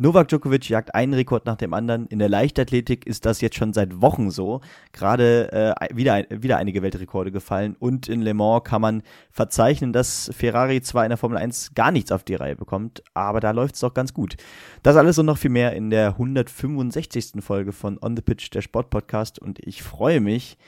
Novak Djokovic jagt einen Rekord nach dem anderen. In der Leichtathletik ist das jetzt schon seit Wochen so. Gerade äh, wieder, wieder einige Weltrekorde gefallen. Und in Le Mans kann man verzeichnen, dass Ferrari zwar in der Formel 1 gar nichts auf die Reihe bekommt, aber da läuft es doch ganz gut. Das alles und noch viel mehr in der 165. Folge von On the Pitch, der Sportpodcast. Und ich freue mich,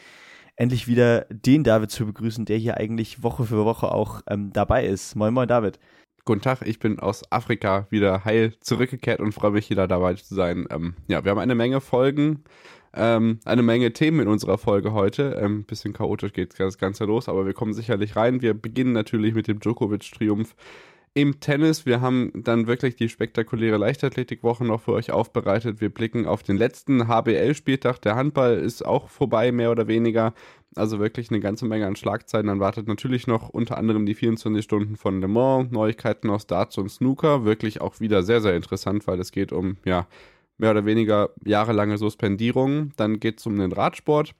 endlich wieder den David zu begrüßen, der hier eigentlich Woche für Woche auch ähm, dabei ist. Moin, moin, David. Guten Tag, ich bin aus Afrika wieder heil zurückgekehrt und freue mich wieder dabei zu sein. Ähm, ja, wir haben eine Menge Folgen, ähm, eine Menge Themen in unserer Folge heute. Ein ähm, bisschen chaotisch geht das Ganze los, aber wir kommen sicherlich rein. Wir beginnen natürlich mit dem Djokovic-Triumph im Tennis. Wir haben dann wirklich die spektakuläre Leichtathletikwoche noch für euch aufbereitet. Wir blicken auf den letzten HBL-Spieltag. Der Handball ist auch vorbei, mehr oder weniger. Also wirklich eine ganze Menge an Schlagzeiten. Dann wartet natürlich noch unter anderem die 24 Stunden von Le Mans, Neuigkeiten aus Darts und Snooker. Wirklich auch wieder sehr, sehr interessant, weil es geht um, ja, mehr oder weniger jahrelange Suspendierung. Dann geht es um den Radsport,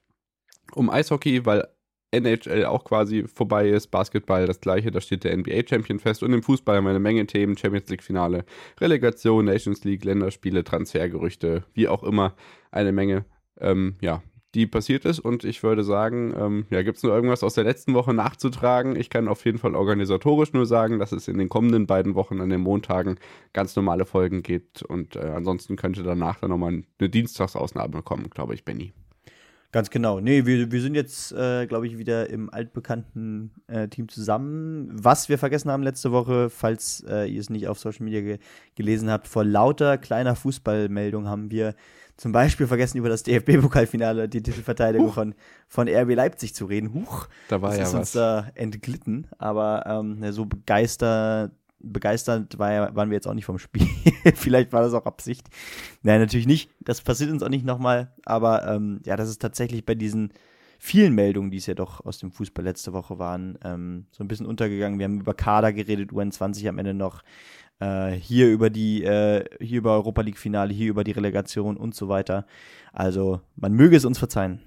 um Eishockey, weil NHL auch quasi vorbei ist, Basketball das gleiche, da steht der NBA-Champion fest und im Fußball haben wir eine Menge Themen, Champions League-Finale, Relegation, Nations League, Länderspiele, Transfergerüchte, wie auch immer, eine Menge, ähm, ja, die passiert ist und ich würde sagen, ähm, ja, gibt es nur irgendwas aus der letzten Woche nachzutragen? Ich kann auf jeden Fall organisatorisch nur sagen, dass es in den kommenden beiden Wochen an den Montagen ganz normale Folgen gibt und äh, ansonsten könnte danach dann nochmal eine Dienstagsausnahme kommen, glaube ich, Benny. Ganz genau. Nee, wir, wir sind jetzt, äh, glaube ich, wieder im altbekannten äh, Team zusammen. Was wir vergessen haben letzte Woche, falls äh, ihr es nicht auf Social Media ge gelesen habt, vor lauter kleiner Fußballmeldung haben wir zum Beispiel vergessen, über das DFB-Pokalfinale, die Titelverteidigung von, von RB Leipzig zu reden. Huch, da war das ja ist was. uns da entglitten. Aber ähm, so begeistert begeistert war, waren wir jetzt auch nicht vom Spiel. Vielleicht war das auch Absicht. Nein, natürlich nicht. Das passiert uns auch nicht nochmal. Aber ähm, ja, das ist tatsächlich bei diesen vielen Meldungen, die es ja doch aus dem Fußball letzte Woche waren, ähm, so ein bisschen untergegangen. Wir haben über Kader geredet, UN20 am Ende noch. Äh, hier über die, äh, hier über Europa League Finale, hier über die Relegation und so weiter. Also, man möge es uns verzeihen.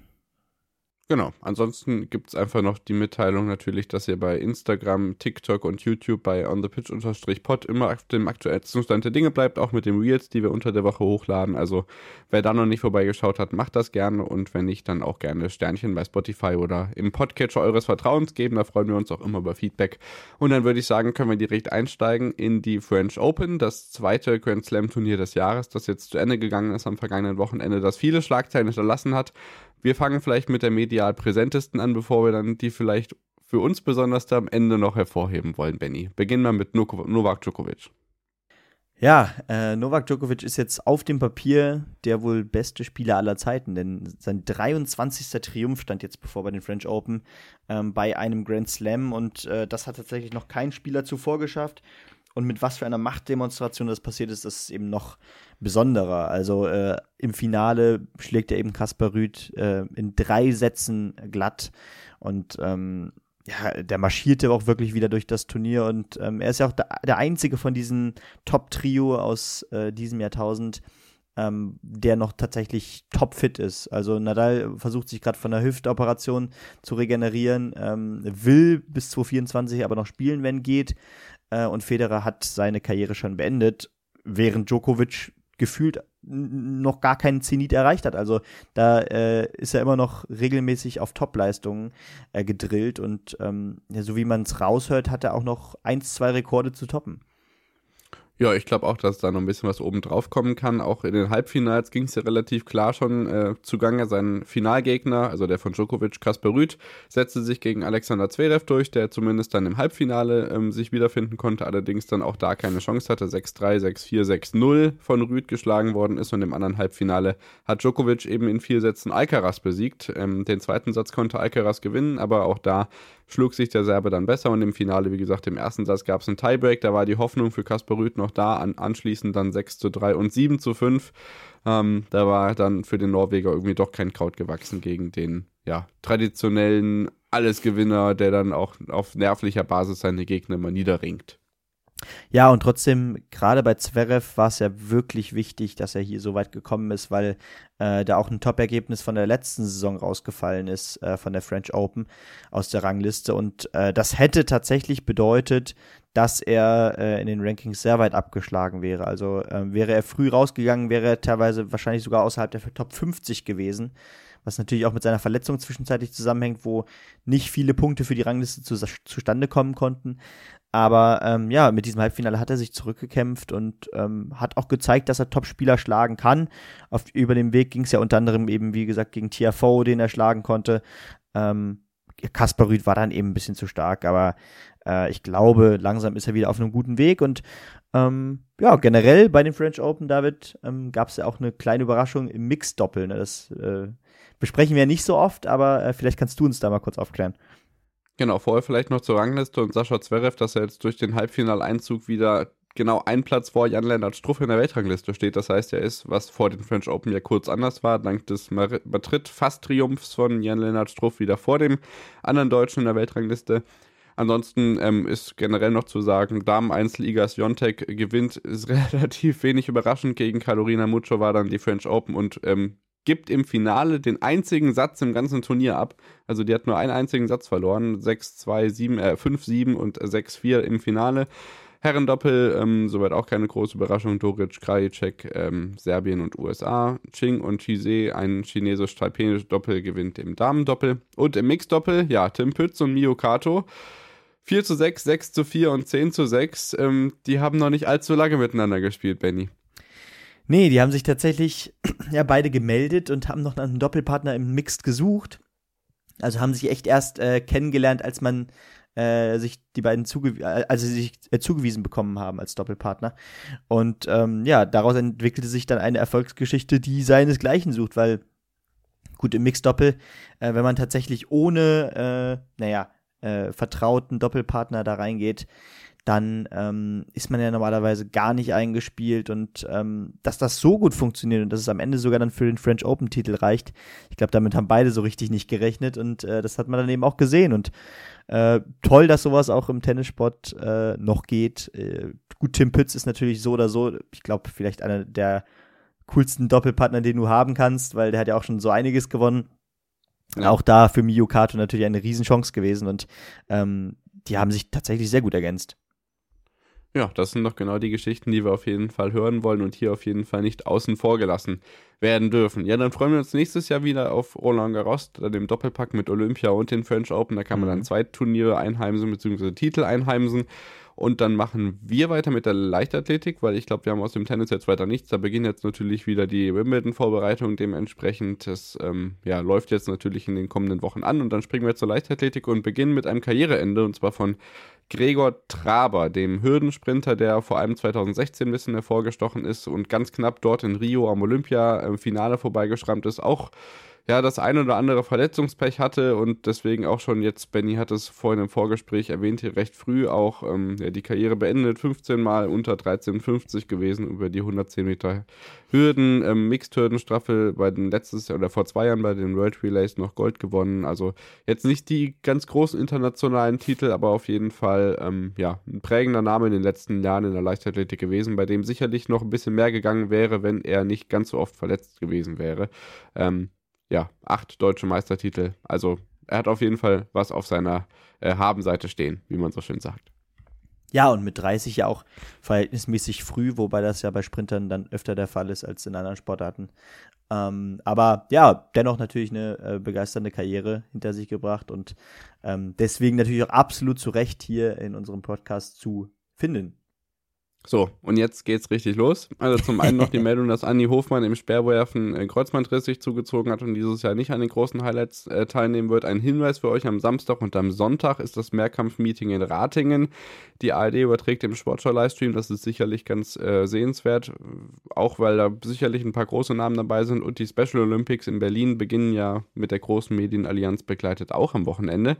Genau. Ansonsten gibt es einfach noch die Mitteilung natürlich, dass ihr bei Instagram, TikTok und YouTube bei onthepitch-pod immer auf dem aktuellsten Stand der Dinge bleibt, auch mit den Reels, die wir unter der Woche hochladen. Also wer da noch nicht vorbeigeschaut hat, macht das gerne und wenn nicht, dann auch gerne Sternchen bei Spotify oder im Podcatcher eures Vertrauens geben. Da freuen wir uns auch immer über Feedback. Und dann würde ich sagen, können wir direkt einsteigen in die French Open, das zweite Grand Slam Turnier des Jahres, das jetzt zu Ende gegangen ist am vergangenen Wochenende, das viele Schlagzeilen hinterlassen hat. Wir fangen vielleicht mit der medial präsentesten an, bevor wir dann die vielleicht für uns besonders am Ende noch hervorheben wollen, Benny. Beginnen wir mit Novak Djokovic. Ja, äh, Novak Djokovic ist jetzt auf dem Papier der wohl beste Spieler aller Zeiten, denn sein 23. Triumph stand jetzt bevor bei den French Open ähm, bei einem Grand Slam und äh, das hat tatsächlich noch kein Spieler zuvor geschafft. Und mit was für einer Machtdemonstration das passiert ist, das ist eben noch besonderer. Also äh, im Finale schlägt er eben Kaspar Rüth äh, in drei Sätzen glatt und ähm, ja, der marschierte auch wirklich wieder durch das Turnier und ähm, er ist ja auch der, der einzige von diesem Top-Trio aus äh, diesem Jahrtausend, ähm, der noch tatsächlich topfit ist. Also Nadal versucht sich gerade von der Hüftoperation zu regenerieren, ähm, will bis 2024 aber noch spielen, wenn geht. Äh, und Federer hat seine Karriere schon beendet, während Djokovic gefühlt noch gar keinen Zenit erreicht hat. Also da äh, ist er immer noch regelmäßig auf Topleistungen äh, gedrillt und ähm, ja, so wie man es raushört, hat er auch noch eins, zwei Rekorde zu toppen. Ja, ich glaube auch, dass da noch ein bisschen was oben drauf kommen kann. Auch in den Halbfinals ging es ja relativ klar schon äh, zugange. Sein Finalgegner, also der von Djokovic, Kasper Rüth, setzte sich gegen Alexander Zverev durch, der zumindest dann im Halbfinale ähm, sich wiederfinden konnte, allerdings dann auch da keine Chance hatte. 6-3, 6-4, 6-0 von Rüth geschlagen worden ist und im anderen Halbfinale hat Djokovic eben in vier Sätzen Alcaraz besiegt. Ähm, den zweiten Satz konnte Alcaraz gewinnen, aber auch da schlug sich der Serbe dann besser und im Finale, wie gesagt, im ersten Satz gab es einen Tiebreak, da war die Hoffnung für Kasper Rüth noch da, an, anschließend dann 6 zu 3 und 7 zu 5. Ähm, da war dann für den Norweger irgendwie doch kein Kraut gewachsen gegen den ja, traditionellen Allesgewinner, der dann auch auf nervlicher Basis seine Gegner immer niederringt. Ja, und trotzdem, gerade bei Zverev war es ja wirklich wichtig, dass er hier so weit gekommen ist, weil äh, da auch ein Top-Ergebnis von der letzten Saison rausgefallen ist, äh, von der French Open aus der Rangliste. Und äh, das hätte tatsächlich bedeutet, dass er äh, in den Rankings sehr weit abgeschlagen wäre. Also äh, wäre er früh rausgegangen, wäre er teilweise wahrscheinlich sogar außerhalb der Top 50 gewesen was natürlich auch mit seiner Verletzung zwischenzeitlich zusammenhängt, wo nicht viele Punkte für die Rangliste zu, zustande kommen konnten. Aber ähm, ja, mit diesem Halbfinale hat er sich zurückgekämpft und ähm, hat auch gezeigt, dass er Top-Spieler schlagen kann. Auf, über den Weg ging es ja unter anderem eben, wie gesagt, gegen TFO, den er schlagen konnte. Ähm, Kaspar Rüd war dann eben ein bisschen zu stark, aber äh, ich glaube, langsam ist er wieder auf einem guten Weg und ähm, ja, generell bei den French Open, David, ähm, gab es ja auch eine kleine Überraschung im Mix-Doppel. Ne? Das äh, besprechen wir nicht so oft, aber äh, vielleicht kannst du uns da mal kurz aufklären. Genau, vorher vielleicht noch zur Rangliste und Sascha Zverev, dass er jetzt durch den Halbfinaleinzug wieder genau ein Platz vor Jan-Lennart Struff in der Weltrangliste steht. Das heißt, er ist, was vor den French Open ja kurz anders war, dank des Madrid-Fast-Triumphs von Jan-Lennart Struff wieder vor dem anderen Deutschen in der Weltrangliste. Ansonsten ähm, ist generell noch zu sagen, Damen-Einzelligas Jontek gewinnt, ist relativ wenig überraschend gegen Carolina Mucho war dann die French Open und ähm, gibt im Finale den einzigen Satz im ganzen Turnier ab. Also die hat nur einen einzigen Satz verloren. 6-2, 7, äh, 5-7 und 6-4 im Finale. Herrendoppel, ähm, soweit auch keine große Überraschung. Doric, Krajicek, ähm, Serbien und USA. Ching und Chise, ein chinesisch-taipenisches Doppel, gewinnt im Damendoppel. Und im Mixdoppel, ja, Tim Pütz und Mio Kato. 4 zu 6, 6 zu 4 und 10 zu 6. Ähm, die haben noch nicht allzu lange miteinander gespielt, Benny. Nee, die haben sich tatsächlich ja beide gemeldet und haben noch einen Doppelpartner im Mixed gesucht. Also haben sich echt erst äh, kennengelernt, als man äh, sich die beiden zuge äh, also sich äh, zugewiesen bekommen haben als Doppelpartner. Und ähm, ja, daraus entwickelte sich dann eine Erfolgsgeschichte, die seinesgleichen sucht, weil gut im Mixed-Doppel, äh, wenn man tatsächlich ohne, äh, naja, äh, vertrauten Doppelpartner da reingeht, dann ähm, ist man ja normalerweise gar nicht eingespielt und ähm, dass das so gut funktioniert und dass es am Ende sogar dann für den French Open Titel reicht, ich glaube, damit haben beide so richtig nicht gerechnet und äh, das hat man dann eben auch gesehen und äh, toll, dass sowas auch im Tennissport äh, noch geht. Äh, gut, Tim Pütz ist natürlich so oder so, ich glaube, vielleicht einer der coolsten Doppelpartner, den du haben kannst, weil der hat ja auch schon so einiges gewonnen. Ja. Auch da für Miyu Kato natürlich eine Riesenchance gewesen und ähm, die haben sich tatsächlich sehr gut ergänzt. Ja, das sind doch genau die Geschichten, die wir auf jeden Fall hören wollen und hier auf jeden Fall nicht außen vor gelassen werden dürfen. Ja, dann freuen wir uns nächstes Jahr wieder auf Roland Garros, dem Doppelpack mit Olympia und den French Open. Da kann man dann mhm. zwei Turniere einheimsen bzw. Titel einheimsen. Und dann machen wir weiter mit der Leichtathletik, weil ich glaube, wir haben aus dem Tennis jetzt weiter nichts. Da beginnt jetzt natürlich wieder die Wimbledon-Vorbereitung. Dementsprechend, das ähm, ja, läuft jetzt natürlich in den kommenden Wochen an. Und dann springen wir zur Leichtathletik und beginnen mit einem Karriereende und zwar von Gregor Traber, dem Hürdensprinter, der vor allem 2016 ein bisschen hervorgestochen ist und ganz knapp dort in Rio am Olympia-Finale vorbeigeschrammt ist. Auch ja, das ein oder andere Verletzungspech hatte und deswegen auch schon jetzt, Benny hat es vorhin im Vorgespräch erwähnt, hier recht früh auch ähm, ja, die Karriere beendet, 15 Mal unter 13,50 gewesen über die 110 Meter Hürden, ähm, Mixed-Hürdenstaffel bei den letztes Jahr oder vor zwei Jahren bei den World Relays noch Gold gewonnen. Also jetzt nicht die ganz großen internationalen Titel, aber auf jeden Fall ähm, ja, ein prägender Name in den letzten Jahren in der Leichtathletik gewesen, bei dem sicherlich noch ein bisschen mehr gegangen wäre, wenn er nicht ganz so oft verletzt gewesen wäre. Ähm, ja, acht deutsche Meistertitel. Also er hat auf jeden Fall was auf seiner äh, Habenseite stehen, wie man so schön sagt. Ja, und mit 30 ja auch verhältnismäßig früh, wobei das ja bei Sprintern dann öfter der Fall ist als in anderen Sportarten. Ähm, aber ja, dennoch natürlich eine äh, begeisternde Karriere hinter sich gebracht und ähm, deswegen natürlich auch absolut zu Recht hier in unserem Podcast zu finden. So, und jetzt geht's richtig los. Also zum einen noch die Meldung, dass Anni Hofmann im Speerwerfen äh, Kreuzbandriss sich zugezogen hat und dieses Jahr nicht an den großen Highlights äh, teilnehmen wird. Ein Hinweis für euch, am Samstag und am Sonntag ist das Mehrkampf-Meeting in Ratingen. Die ARD überträgt den Sportschau-Livestream, das ist sicherlich ganz äh, sehenswert, auch weil da sicherlich ein paar große Namen dabei sind und die Special Olympics in Berlin beginnen ja mit der großen Medienallianz begleitet auch am Wochenende.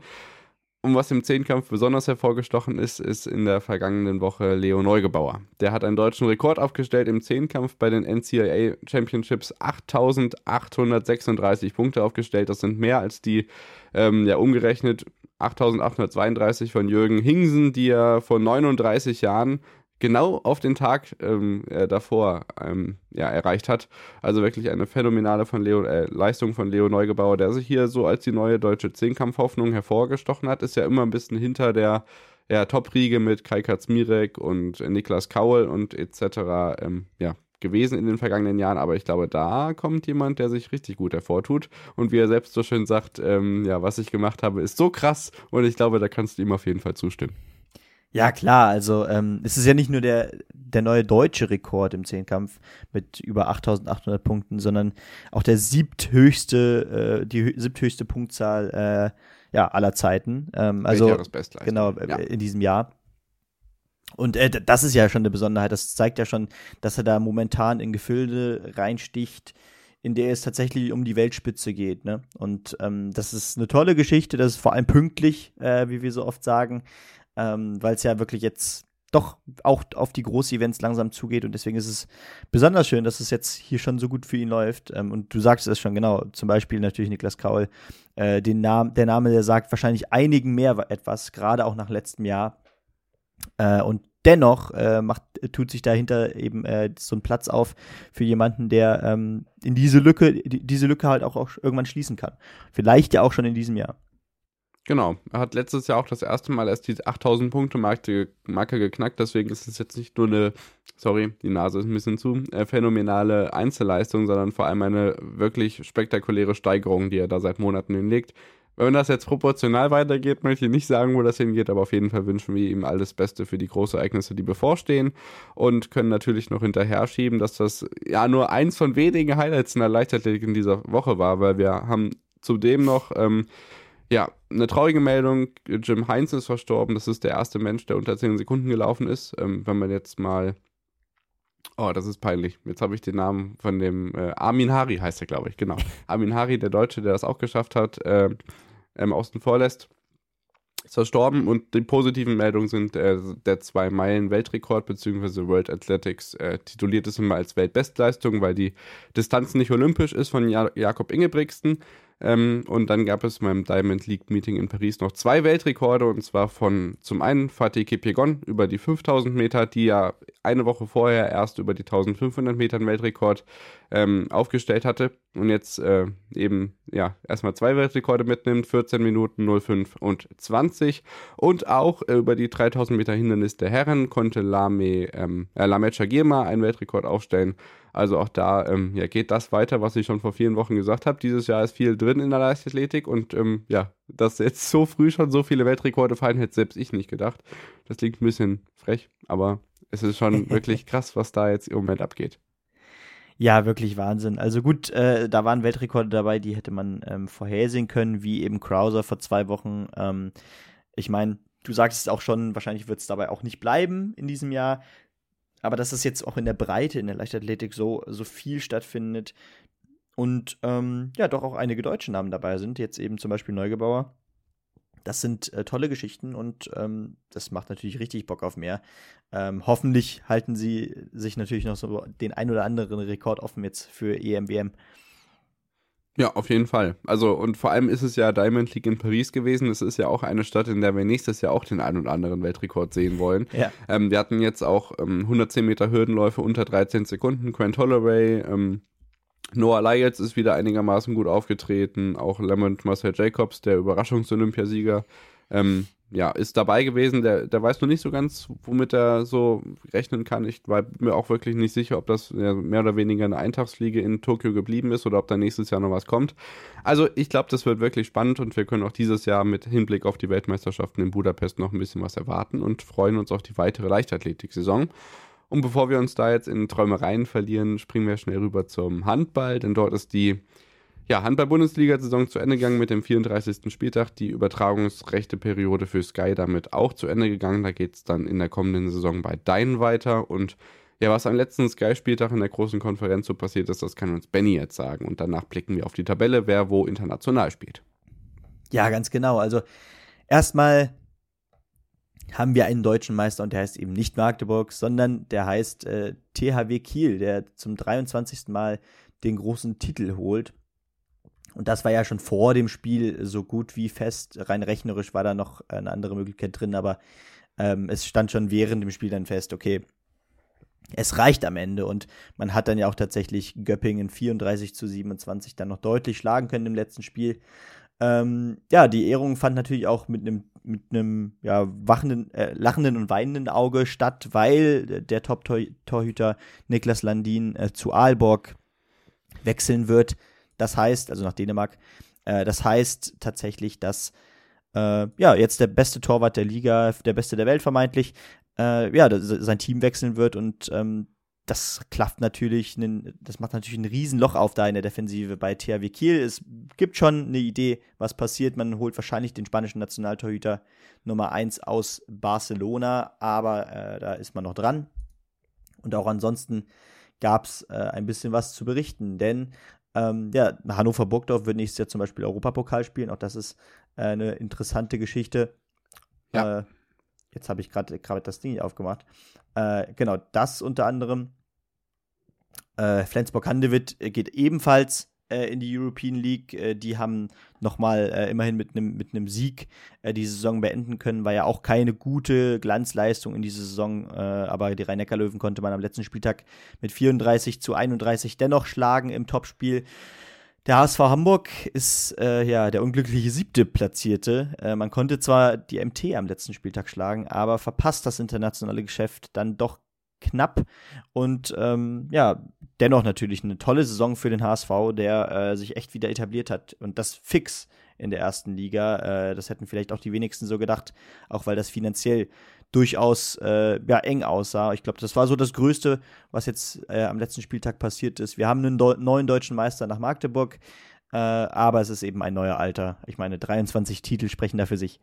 Und was im Zehnkampf besonders hervorgestochen ist, ist in der vergangenen Woche Leo Neugebauer. Der hat einen deutschen Rekord aufgestellt im Zehnkampf bei den NCAA Championships. 8836 Punkte aufgestellt. Das sind mehr als die, ähm, ja, umgerechnet 8832 von Jürgen Hingsen, die er vor 39 Jahren genau auf den Tag ähm, äh, davor ähm, ja, erreicht hat. Also wirklich eine phänomenale von Leo, äh, Leistung von Leo Neugebauer, der sich hier so als die neue deutsche Zehnkampfhoffnung hervorgestochen hat. Ist ja immer ein bisschen hinter der ja, Top-Riege mit Kai Katzmirek und äh, Niklas Kaul und etc. Ähm, ja, gewesen in den vergangenen Jahren, aber ich glaube, da kommt jemand, der sich richtig gut hervortut. Und wie er selbst so schön sagt, ähm, ja, was ich gemacht habe, ist so krass und ich glaube, da kannst du ihm auf jeden Fall zustimmen. Ja, klar, also ähm, es ist ja nicht nur der, der neue deutsche Rekord im Zehnkampf mit über 8800 Punkten, sondern auch der siebthöchste, äh, die siebthöchste Punktzahl äh, ja, aller Zeiten. Ähm, also genau, äh, ja. in diesem Jahr. Und äh, das ist ja schon eine Besonderheit. Das zeigt ja schon, dass er da momentan in Gefilde reinsticht, in der es tatsächlich um die Weltspitze geht. Ne? Und ähm, das ist eine tolle Geschichte. Das ist vor allem pünktlich, äh, wie wir so oft sagen ähm, weil es ja wirklich jetzt doch auch auf die Groß-Events langsam zugeht und deswegen ist es besonders schön, dass es jetzt hier schon so gut für ihn läuft. Ähm, und du sagst es schon genau, zum Beispiel natürlich Niklas Kaul, äh, den Namen, der Name, der sagt wahrscheinlich einigen mehr etwas, gerade auch nach letztem Jahr. Äh, und dennoch äh, macht, tut sich dahinter eben äh, so ein Platz auf für jemanden, der ähm, in diese Lücke, die, diese Lücke halt auch, auch irgendwann schließen kann. Vielleicht ja auch schon in diesem Jahr. Genau, er hat letztes Jahr auch das erste Mal erst die 8000 Punkte Marke, geknackt, deswegen ist es jetzt nicht nur eine, sorry, die Nase ist ein bisschen zu, äh, phänomenale Einzelleistung, sondern vor allem eine wirklich spektakuläre Steigerung, die er da seit Monaten hinlegt. Wenn das jetzt proportional weitergeht, möchte ich nicht sagen, wo das hingeht, aber auf jeden Fall wünschen wir ihm alles Beste für die Großereignisse, die bevorstehen und können natürlich noch hinterher schieben, dass das ja nur eins von wenigen Highlights in der Leichtathletik in dieser Woche war, weil wir haben zudem noch ähm, ja, eine traurige Meldung. Jim Heinz ist verstorben. Das ist der erste Mensch, der unter 10 Sekunden gelaufen ist. Ähm, wenn man jetzt mal. Oh, das ist peinlich. Jetzt habe ich den Namen von dem äh, Armin Hari, heißt er, glaube ich. Genau. Armin Hari, der Deutsche, der das auch geschafft hat, äh, ähm, außen vor lässt ist verstorben und die positiven Meldungen sind äh, der 2-Meilen-Weltrekord bzw. World Athletics äh, tituliert es immer als Weltbestleistung, weil die Distanz nicht olympisch ist von ja Jakob Ingebrigtsen. Ähm, und dann gab es beim Diamond League Meeting in Paris noch zwei Weltrekorde und zwar von zum einen Fatih Kipyegon über die 5000 Meter, die ja eine Woche vorher erst über die 1500 Meter einen Weltrekord ähm, aufgestellt hatte. Und jetzt äh, eben ja erstmal zwei Weltrekorde mitnimmt, 14 Minuten 05 und 20 und auch äh, über die 3000 Meter Hindernis der Herren konnte Lame, ähm, äh, Lame Chagirma einen Weltrekord aufstellen also auch da ähm, ja, geht das weiter, was ich schon vor vielen Wochen gesagt habe. Dieses Jahr ist viel drin in der Leichtathletik und ähm, ja, dass jetzt so früh schon so viele Weltrekorde fallen, hätte selbst ich nicht gedacht. Das klingt ein bisschen frech, aber es ist schon wirklich krass, was da jetzt im Moment abgeht. Ja, wirklich Wahnsinn. Also gut, äh, da waren Weltrekorde dabei, die hätte man ähm, vorhersehen können, wie eben Krauser vor zwei Wochen. Ähm, ich meine, du sagst es auch schon, wahrscheinlich wird es dabei auch nicht bleiben in diesem Jahr aber dass es jetzt auch in der Breite in der Leichtathletik so, so viel stattfindet und ähm, ja, doch auch einige deutsche Namen dabei sind, jetzt eben zum Beispiel Neugebauer. Das sind äh, tolle Geschichten und ähm, das macht natürlich richtig Bock auf mehr. Ähm, hoffentlich halten sie sich natürlich noch so den ein oder anderen Rekord offen jetzt für EMWM. Ja, auf jeden Fall. Also, und vor allem ist es ja Diamond League in Paris gewesen. Es ist ja auch eine Stadt, in der wir nächstes Jahr auch den einen oder anderen Weltrekord sehen wollen. Ja. Ähm, wir hatten jetzt auch ähm, 110 Meter Hürdenläufe unter 13 Sekunden. Grant Holloway, ähm, Noah Lyles ist wieder einigermaßen gut aufgetreten. Auch Lamont Marcel Jacobs, der Überraschungs-Olympiasieger. Ähm, ja, ist dabei gewesen. Der, der weiß noch nicht so ganz, womit er so rechnen kann. Ich war mir auch wirklich nicht sicher, ob das mehr oder weniger eine Eintagsfliege in Tokio geblieben ist oder ob da nächstes Jahr noch was kommt. Also ich glaube, das wird wirklich spannend und wir können auch dieses Jahr mit Hinblick auf die Weltmeisterschaften in Budapest noch ein bisschen was erwarten und freuen uns auf die weitere Leichtathletik-Saison. Und bevor wir uns da jetzt in Träumereien verlieren, springen wir schnell rüber zum Handball, denn dort ist die ja, Handball-Bundesliga-Saison zu Ende gegangen mit dem 34. Spieltag. Die Übertragungsrechte-Periode für Sky damit auch zu Ende gegangen. Da geht es dann in der kommenden Saison bei Dein weiter. Und ja, was am letzten Sky-Spieltag in der großen Konferenz so passiert ist, das kann uns Benny jetzt sagen. Und danach blicken wir auf die Tabelle, wer wo international spielt. Ja, ganz genau. Also erstmal haben wir einen deutschen Meister und der heißt eben nicht Magdeburg, sondern der heißt äh, THW Kiel, der zum 23. Mal den großen Titel holt. Und das war ja schon vor dem Spiel so gut wie fest. Rein rechnerisch war da noch eine andere Möglichkeit drin, aber ähm, es stand schon während dem Spiel dann fest, okay, es reicht am Ende und man hat dann ja auch tatsächlich Göppingen 34 zu 27 dann noch deutlich schlagen können im letzten Spiel. Ähm, ja, die Ehrung fand natürlich auch mit einem mit einem ja, wachenden, äh, lachenden und weinenden Auge statt, weil der Top-Torhüter Niklas Landin äh, zu Aalborg wechseln wird. Das heißt, also nach Dänemark, äh, das heißt tatsächlich, dass äh, ja jetzt der beste Torwart der Liga, der beste der Welt vermeintlich, äh, ja, sein Team wechseln wird und ähm, das klafft natürlich, einen, das macht natürlich ein Riesenloch auf da in der Defensive bei THW Kiel. Es gibt schon eine Idee, was passiert. Man holt wahrscheinlich den spanischen Nationaltorhüter Nummer 1 aus Barcelona, aber äh, da ist man noch dran. Und auch ansonsten gab es äh, ein bisschen was zu berichten, denn ähm, ja, Hannover Burgdorf wird nächstes Jahr zum Beispiel Europapokal spielen. Auch das ist äh, eine interessante Geschichte. Ja. Äh, jetzt habe ich gerade das Ding aufgemacht. Äh, genau, das unter anderem. Äh, Flensburg-Handewitt geht ebenfalls äh, in die European League. Äh, die haben nochmal äh, immerhin mit einem mit Sieg äh, die Saison beenden können. War ja auch keine gute Glanzleistung in dieser Saison, äh, aber die Rhein-Neckar-Löwen konnte man am letzten Spieltag mit 34 zu 31 dennoch schlagen im Topspiel. Der HSV Hamburg ist äh, ja der unglückliche siebte Platzierte. Äh, man konnte zwar die MT am letzten Spieltag schlagen, aber verpasst das internationale Geschäft dann doch knapp. Und ähm, ja, dennoch natürlich eine tolle Saison für den HSV, der äh, sich echt wieder etabliert hat. Und das fix in der ersten Liga. Äh, das hätten vielleicht auch die wenigsten so gedacht, auch weil das finanziell durchaus äh, ja, eng aussah. Ich glaube, das war so das Größte, was jetzt äh, am letzten Spieltag passiert ist. Wir haben einen Deu neuen deutschen Meister nach Magdeburg, äh, aber es ist eben ein neuer Alter. Ich meine, 23 Titel sprechen da für sich.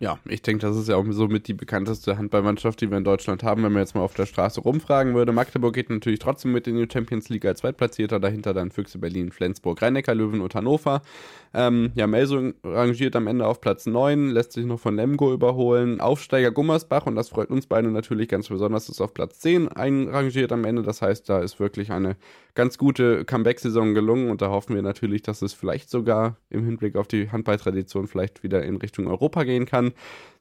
Ja, ich denke, das ist ja auch somit die bekannteste Handballmannschaft, die wir in Deutschland haben, wenn man jetzt mal auf der Straße rumfragen würde. Magdeburg geht natürlich trotzdem mit in die Champions League als Zweitplatzierter, dahinter dann Füchse Berlin, Flensburg, Rhein-Neckar, Löwen und Hannover. Ähm, ja, Melsung rangiert am Ende auf Platz 9, lässt sich noch von Lemgo überholen. Aufsteiger Gummersbach, und das freut uns beide natürlich ganz besonders, ist auf Platz 10 einrangiert am Ende. Das heißt, da ist wirklich eine ganz gute Comeback-Saison gelungen und da hoffen wir natürlich, dass es vielleicht sogar im Hinblick auf die Handballtradition vielleicht wieder in Richtung Europa gehen kann.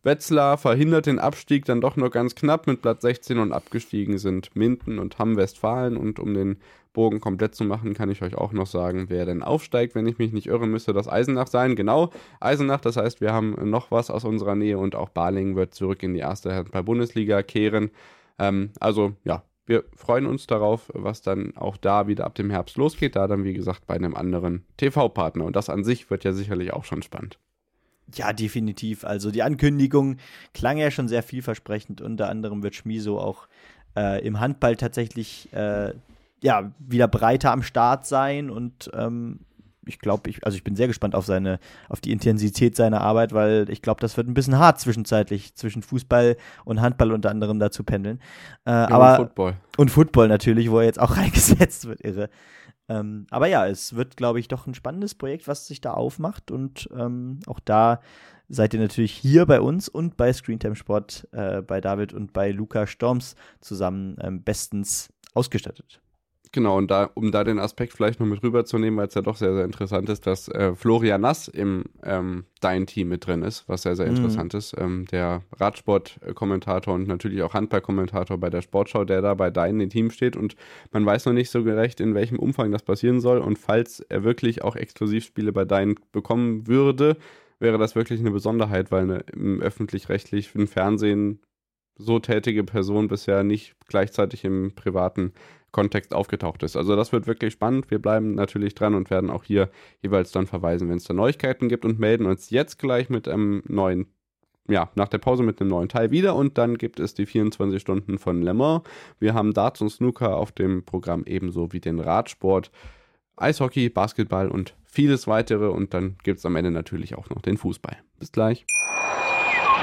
Wetzlar verhindert den Abstieg dann doch nur ganz knapp mit Platz 16 und abgestiegen sind Minden und Hamm-Westfalen und um den Bogen komplett zu machen, kann ich euch auch noch sagen, wer denn aufsteigt. Wenn ich mich nicht irre, müsste das Eisenach sein. Genau, Eisenach, das heißt, wir haben noch was aus unserer Nähe und auch Balingen wird zurück in die erste Handball-Bundesliga kehren. Ähm, also ja, wir freuen uns darauf, was dann auch da wieder ab dem Herbst losgeht, da dann wie gesagt bei einem anderen TV-Partner. Und das an sich wird ja sicherlich auch schon spannend. Ja, definitiv. Also die Ankündigung klang ja schon sehr vielversprechend. Unter anderem wird Schmiso auch äh, im Handball tatsächlich äh, ja, wieder breiter am Start sein und ähm, ich glaube, ich, also ich bin sehr gespannt auf seine, auf die Intensität seiner Arbeit, weil ich glaube, das wird ein bisschen hart zwischenzeitlich zwischen Fußball und Handball unter anderem dazu pendeln. Äh, ja, aber, und Football. Und Football natürlich, wo er jetzt auch reingesetzt wird, irre. Ähm, aber ja, es wird, glaube ich, doch ein spannendes Projekt, was sich da aufmacht und ähm, auch da seid ihr natürlich hier bei uns und bei Screentime Sport, äh, bei David und bei Luca Storms zusammen ähm, bestens ausgestattet. Genau, und da, um da den Aspekt vielleicht noch mit rüberzunehmen, weil es ja doch sehr, sehr interessant ist, dass äh, Florian Nass im ähm, Dein Team mit drin ist, was sehr, sehr mhm. interessant ist. Ähm, der Radsport-Kommentator und natürlich auch Handball-Kommentator bei der Sportschau, der da bei Dein im Team steht und man weiß noch nicht so gerecht, in welchem Umfang das passieren soll. Und falls er wirklich auch Exklusivspiele bei Dein bekommen würde, wäre das wirklich eine Besonderheit, weil eine, im öffentlich-rechtlichen Fernsehen so tätige Person bisher nicht gleichzeitig im privaten Kontext aufgetaucht ist. Also das wird wirklich spannend. Wir bleiben natürlich dran und werden auch hier jeweils dann verweisen, wenn es da Neuigkeiten gibt und melden uns jetzt gleich mit einem neuen ja, nach der Pause mit einem neuen Teil wieder und dann gibt es die 24 Stunden von Le Mans. Wir haben Darts und Snooker auf dem Programm ebenso wie den Radsport, Eishockey, Basketball und vieles weitere und dann gibt es am Ende natürlich auch noch den Fußball. Bis gleich.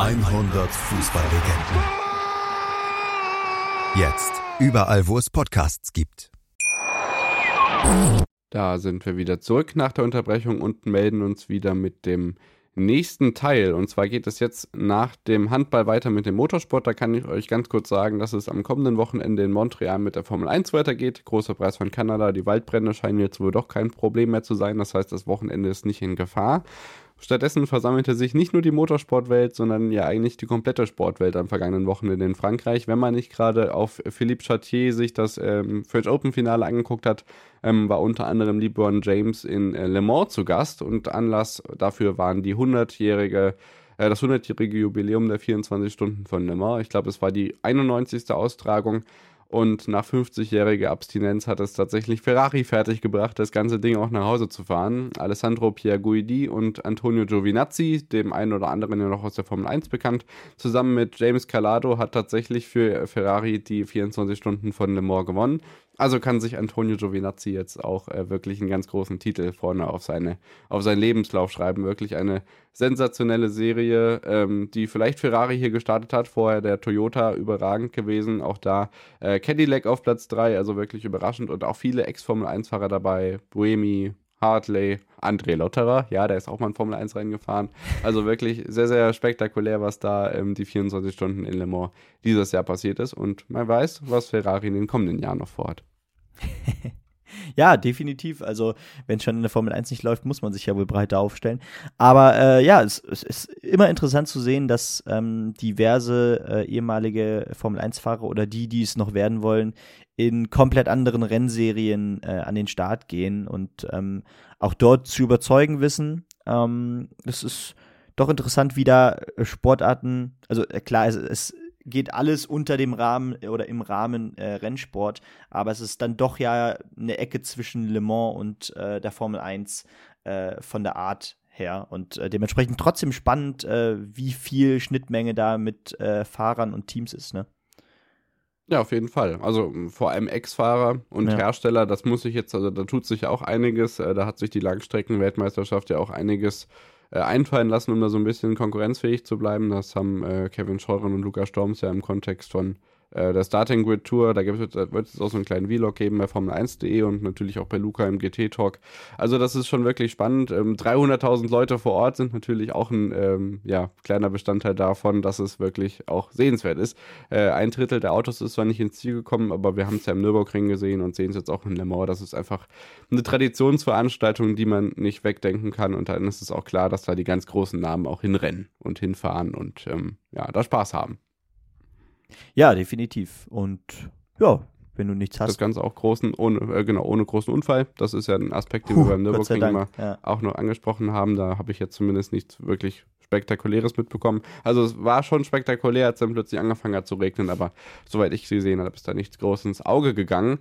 100 Fußballlegenden. Jetzt überall, wo es Podcasts gibt. Da sind wir wieder zurück nach der Unterbrechung und melden uns wieder mit dem nächsten Teil. Und zwar geht es jetzt nach dem Handball weiter mit dem Motorsport. Da kann ich euch ganz kurz sagen, dass es am kommenden Wochenende in Montreal mit der Formel 1 weitergeht. Großer Preis von Kanada. Die Waldbrände scheinen jetzt wohl doch kein Problem mehr zu sein. Das heißt, das Wochenende ist nicht in Gefahr. Stattdessen versammelte sich nicht nur die Motorsportwelt, sondern ja eigentlich die komplette Sportwelt am vergangenen Wochenende in Frankreich. Wenn man nicht gerade auf Philippe Chartier sich das ähm, French Open Finale angeguckt hat, ähm, war unter anderem LeBron James in äh, Le Mans zu Gast und Anlass dafür waren die 100-jährige äh, das 100-jährige Jubiläum der 24 Stunden von Le Mans. Ich glaube, es war die 91. Austragung und nach 50-jähriger Abstinenz hat es tatsächlich Ferrari fertiggebracht, das ganze Ding auch nach Hause zu fahren. Alessandro Pierguidi und Antonio Giovinazzi, dem einen oder anderen ja noch aus der Formel 1 bekannt, zusammen mit James Calado hat tatsächlich für Ferrari die 24 Stunden von Le Mans gewonnen. Also kann sich Antonio Giovinazzi jetzt auch äh, wirklich einen ganz großen Titel vorne auf, seine, auf seinen Lebenslauf schreiben. Wirklich eine sensationelle Serie, ähm, die vielleicht Ferrari hier gestartet hat. Vorher der Toyota überragend gewesen. Auch da äh, Cadillac auf Platz 3, also wirklich überraschend. Und auch viele Ex-Formel-1-Fahrer dabei. Buemi, Hartley, André Lotterer, ja, der ist auch mal in Formel 1 reingefahren. Also wirklich sehr, sehr spektakulär, was da ähm, die 24 Stunden in Le Mans dieses Jahr passiert ist. Und man weiß, was Ferrari in den kommenden Jahren noch vorhat. ja, definitiv. Also, wenn es schon in der Formel 1 nicht läuft, muss man sich ja wohl breiter aufstellen. Aber äh, ja, es, es, ist immer interessant zu sehen, dass ähm, diverse äh, ehemalige Formel 1-Fahrer oder die, die es noch werden wollen, in komplett anderen Rennserien äh, an den Start gehen und ähm, auch dort zu überzeugen wissen. Ähm, ist doch interessant, wie da Sportarten, also äh, klar, es, es geht alles unter dem Rahmen oder im Rahmen äh, Rennsport, aber es ist dann doch ja eine Ecke zwischen Le Mans und äh, der Formel 1 äh, von der Art her und äh, dementsprechend trotzdem spannend, äh, wie viel Schnittmenge da mit äh, Fahrern und Teams ist, ne? Ja, auf jeden Fall. Also vor allem Ex-Fahrer und ja. Hersteller, das muss ich jetzt, also da tut sich auch einiges. da hat sich die Langstrecken-Weltmeisterschaft ja auch einiges äh, einfallen lassen, um da so ein bisschen konkurrenzfähig zu bleiben. Das haben äh, Kevin Scheuren und Lukas Storms ja im Kontext von äh, der Starting Grid Tour. Da wird es auch so einen kleinen Vlog geben bei Formel1.de und natürlich auch bei Luca im GT Talk. Also das ist schon wirklich spannend. Ähm, 300.000 Leute vor Ort sind natürlich auch ein ähm, ja, kleiner Bestandteil davon, dass es wirklich auch sehenswert ist. Äh, ein Drittel der Autos ist zwar nicht ins Ziel gekommen, aber wir haben es ja im Nürburgring gesehen und sehen es jetzt auch in Le Mans. Das ist einfach eine Traditionsveranstaltung, die man nicht wegdenken kann. Und dann ist es auch klar, dass da die ganz großen Namen auch hinrennen und hinfahren und ähm, ja, da Spaß haben. Ja, definitiv. Und ja, wenn du nichts hast. Das Ganze auch großen, ohne, äh, genau, ohne großen Unfall. Das ist ja ein Aspekt, den Puh, wir beim Nürburgring immer ja. auch noch angesprochen haben. Da habe ich jetzt zumindest nichts wirklich Spektakuläres mitbekommen. Also es war schon spektakulär, als dann plötzlich angefangen hat zu regnen, aber soweit ich gesehen habe, ist da nichts groß ins Auge gegangen.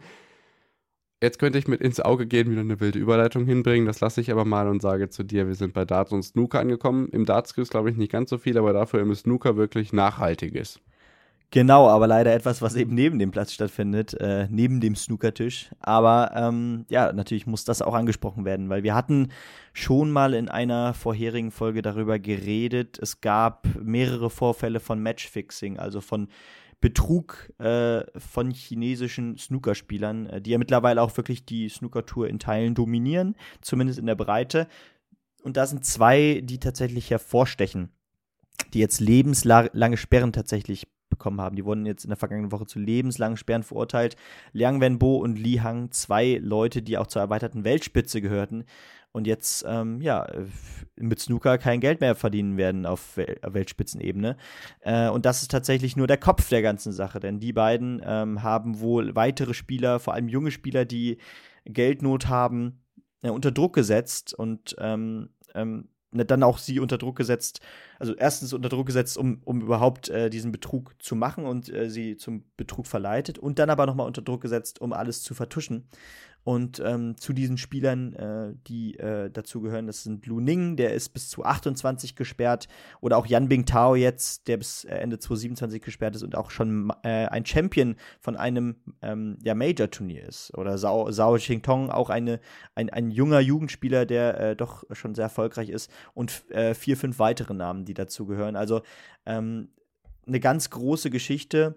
Jetzt könnte ich mit ins Auge gehen wieder eine wilde Überleitung hinbringen. Das lasse ich aber mal und sage zu dir, wir sind bei Darts und Snooker angekommen. Im Darts ist glaube ich nicht ganz so viel, aber dafür im Snooker wirklich nachhaltiges. Genau, aber leider etwas, was eben neben dem Platz stattfindet, äh, neben dem Snookertisch. Aber ähm, ja, natürlich muss das auch angesprochen werden, weil wir hatten schon mal in einer vorherigen Folge darüber geredet. Es gab mehrere Vorfälle von Matchfixing, also von Betrug äh, von chinesischen Snookerspielern, äh, die ja mittlerweile auch wirklich die Snookertour in Teilen dominieren, zumindest in der Breite. Und da sind zwei, die tatsächlich hervorstechen, die jetzt lebenslange Sperren tatsächlich bekommen haben. Die wurden jetzt in der vergangenen Woche zu lebenslangen Sperren verurteilt. Liang Wenbo und Li Hang, zwei Leute, die auch zur erweiterten Weltspitze gehörten und jetzt ähm, ja mit Snooker kein Geld mehr verdienen werden auf Weltspitzenebene. Äh, und das ist tatsächlich nur der Kopf der ganzen Sache, denn die beiden ähm, haben wohl weitere Spieler, vor allem junge Spieler, die Geldnot haben, äh, unter Druck gesetzt und ähm, ähm dann auch sie unter Druck gesetzt, also erstens unter Druck gesetzt, um, um überhaupt äh, diesen Betrug zu machen und äh, sie zum Betrug verleitet und dann aber nochmal unter Druck gesetzt, um alles zu vertuschen. Und ähm, zu diesen Spielern, äh, die äh, dazu gehören, das sind Lu Ning, der ist bis zu 28 gesperrt. Oder auch Yan Bing Tao jetzt, der bis äh, Ende 2027 gesperrt ist und auch schon äh, ein Champion von einem ähm, ja, Major-Turnier ist. Oder Sao, Sao Tong, auch eine, ein, ein junger Jugendspieler, der äh, doch schon sehr erfolgreich ist. Und äh, vier, fünf weitere Namen, die dazugehören. Also ähm, eine ganz große Geschichte.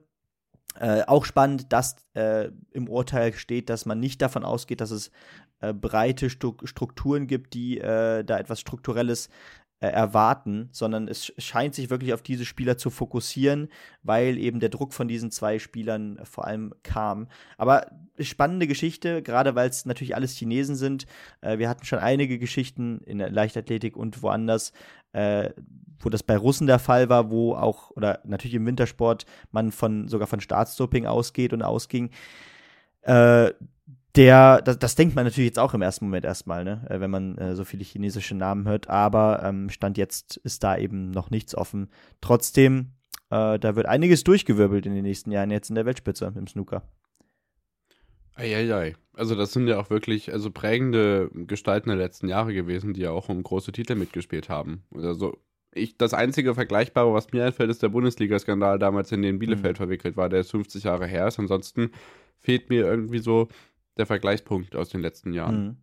Äh, auch spannend, dass äh, im Urteil steht, dass man nicht davon ausgeht, dass es äh, breite Strukturen gibt, die äh, da etwas Strukturelles äh, erwarten, sondern es scheint sich wirklich auf diese Spieler zu fokussieren, weil eben der Druck von diesen zwei Spielern äh, vor allem kam. Aber spannende Geschichte, gerade weil es natürlich alles Chinesen sind. Äh, wir hatten schon einige Geschichten in der Leichtathletik und woanders, äh, wo das bei Russen der Fall war, wo auch, oder natürlich im Wintersport, man von sogar von Staatsdoping ausgeht und ausging. Äh, der, das, das denkt man natürlich jetzt auch im ersten Moment erstmal, ne, äh, wenn man äh, so viele chinesische Namen hört, aber ähm, Stand jetzt ist da eben noch nichts offen. Trotzdem, äh, da wird einiges durchgewirbelt in den nächsten Jahren jetzt in der Weltspitze im Snooker. Eieiei. Also das sind ja auch wirklich also prägende Gestalten der letzten Jahre gewesen, die ja auch um große Titel mitgespielt haben. Also ich, das einzige Vergleichbare, was mir einfällt, ist der Bundesliga-Skandal damals, in den Bielefeld mhm. verwickelt war, der ist 50 Jahre her ist. Ansonsten fehlt mir irgendwie so der Vergleichspunkt aus den letzten Jahren. Mhm.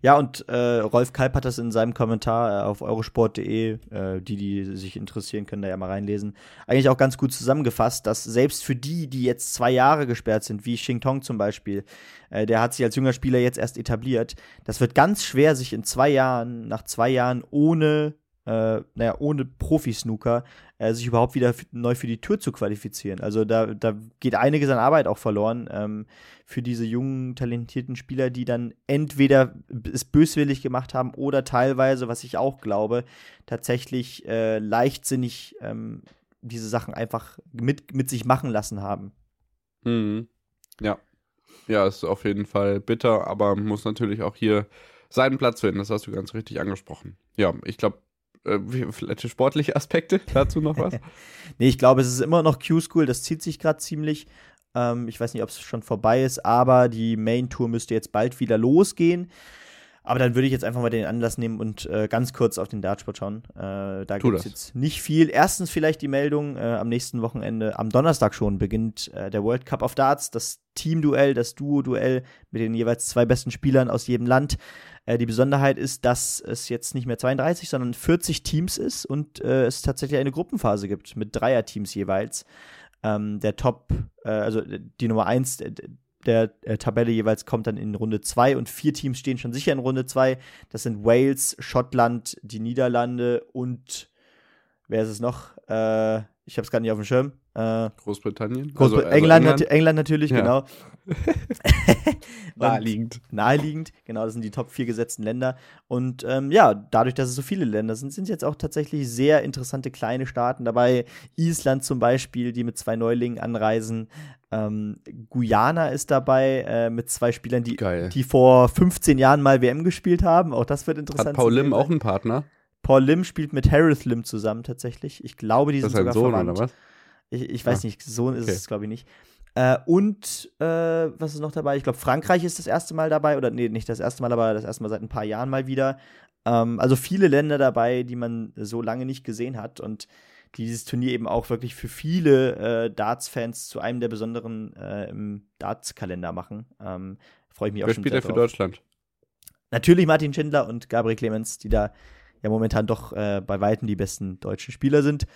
Ja, und äh, Rolf Kalb hat das in seinem Kommentar äh, auf eurosport.de, äh, die, die sich interessieren, können da ja mal reinlesen, eigentlich auch ganz gut zusammengefasst, dass selbst für die, die jetzt zwei Jahre gesperrt sind, wie Xing Tong zum Beispiel, äh, der hat sich als junger Spieler jetzt erst etabliert, das wird ganz schwer, sich in zwei Jahren, nach zwei Jahren ohne äh, naja, ohne Profi-Snooker äh, sich überhaupt wieder neu für die Tour zu qualifizieren. Also da, da geht einiges an Arbeit auch verloren ähm, für diese jungen, talentierten Spieler, die dann entweder es böswillig gemacht haben oder teilweise, was ich auch glaube, tatsächlich äh, leichtsinnig ähm, diese Sachen einfach mit, mit sich machen lassen haben. Mhm. Ja. Ja, ist auf jeden Fall bitter, aber muss natürlich auch hier seinen Platz finden. Das hast du ganz richtig angesprochen. Ja, ich glaube, vielleicht sportliche Aspekte dazu noch was? nee, ich glaube, es ist immer noch Q-School, das zieht sich gerade ziemlich. Ähm, ich weiß nicht, ob es schon vorbei ist, aber die Main Tour müsste jetzt bald wieder losgehen. Aber dann würde ich jetzt einfach mal den Anlass nehmen und äh, ganz kurz auf den Dartsport schauen. Äh, da gibt es jetzt nicht viel. Erstens vielleicht die Meldung, äh, am nächsten Wochenende, am Donnerstag schon, beginnt äh, der World Cup of Darts, das Teamduell, das Duo-Duell mit den jeweils zwei besten Spielern aus jedem Land. Äh, die Besonderheit ist, dass es jetzt nicht mehr 32, sondern 40 Teams ist und äh, es tatsächlich eine Gruppenphase gibt mit Dreierteams jeweils. Ähm, der Top, also die Nummer 1 der, äh, Tabelle jeweils kommt dann in Runde 2 und vier Teams stehen schon sicher in Runde 2. Das sind Wales, Schottland, die Niederlande und wer ist es noch? Äh, ich habe es gar nicht auf dem Schirm. Äh, Großbritannien? Großbr also, England, also England? England? natürlich, ja. genau. naheliegend. Naheliegend, genau, das sind die Top 4 gesetzten Länder. Und ähm, ja, dadurch, dass es so viele Länder sind, sind es jetzt auch tatsächlich sehr interessante kleine Staaten dabei. Island zum Beispiel, die mit zwei Neulingen anreisen. Ähm, Guyana ist dabei äh, mit zwei Spielern, die, die vor 15 Jahren mal WM gespielt haben. Auch das wird interessant. Hat Paul Lim auch einen Partner? Paul Lim spielt mit Harris Lim zusammen tatsächlich. Ich glaube, die das sind sogar Sohn, verwandt. Oder was? Ich, ich weiß ah. nicht, Sohn ist okay. es, glaube ich, nicht. Äh, und äh, was ist noch dabei? Ich glaube, Frankreich ist das erste Mal dabei, oder nee, nicht das erste Mal, aber das erste Mal seit ein paar Jahren mal wieder. Ähm, also viele Länder dabei, die man so lange nicht gesehen hat und die dieses Turnier eben auch wirklich für viele äh, Darts-Fans zu einem der besonderen äh, im Darts-Kalender machen. Ähm, Freue ich mich Wer auch schon spielt er für Deutschland? Natürlich Martin Schindler und Gabriel Clemens, die da ja momentan doch äh, bei Weitem die besten deutschen Spieler sind.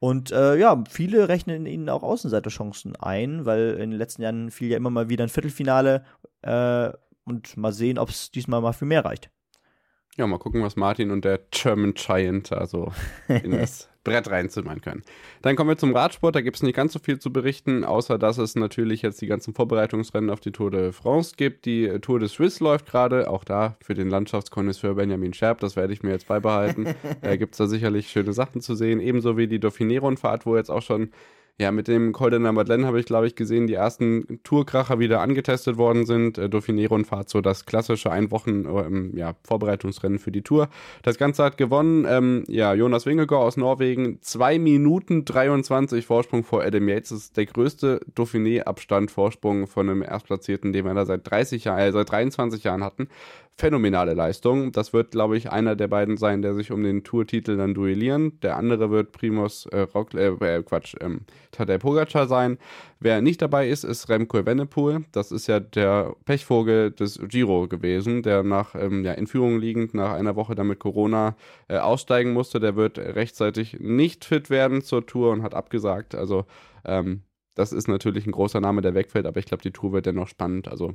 Und äh, ja, viele rechnen ihnen auch Außenseiterchancen ein, weil in den letzten Jahren fiel ja immer mal wieder ein Viertelfinale. Äh, und mal sehen, ob es diesmal mal für mehr reicht. Ja, mal gucken, was Martin und der German Giant also in das Brett reinzimmern können. Dann kommen wir zum Radsport. Da gibt es nicht ganz so viel zu berichten, außer dass es natürlich jetzt die ganzen Vorbereitungsrennen auf die Tour de France gibt. Die Tour de Suisse läuft gerade, auch da für den Landschaftskonnoisseur Benjamin Scherb. Das werde ich mir jetzt beibehalten. da gibt es da sicherlich schöne Sachen zu sehen. Ebenso wie die Dauphiné-Rundfahrt, wo jetzt auch schon ja, mit dem Col de la Madeleine habe ich, glaube ich, gesehen, die ersten Tourkracher wieder angetestet worden sind. Äh, Dauphiné-Rundfahrt, so das klassische Einwochen ähm, ja, Vorbereitungsrennen für die Tour. Das Ganze hat gewonnen, ähm, ja, Jonas Wingegaard aus Norwegen. 2 Minuten 23 Vorsprung vor Adam Yates. Das ist der größte Dauphiné-Abstand Vorsprung von einem Erstplatzierten, den wir da seit 30 Jahren, äh, seit 23 Jahren hatten phänomenale Leistung. Das wird, glaube ich, einer der beiden sein, der sich um den Tourtitel dann duellieren. Der andere wird Primus äh, Rock, äh, äh, Quatsch, ähm, Tadej Pogacar sein. Wer nicht dabei ist, ist Remco Evenepoel. Das ist ja der Pechvogel des Giro gewesen, der nach ähm, ja, in Führung liegend nach einer Woche damit Corona äh, aussteigen musste. Der wird rechtzeitig nicht fit werden zur Tour und hat abgesagt. Also ähm, das ist natürlich ein großer Name, der wegfällt, aber ich glaube, die Tour wird dennoch spannend. Also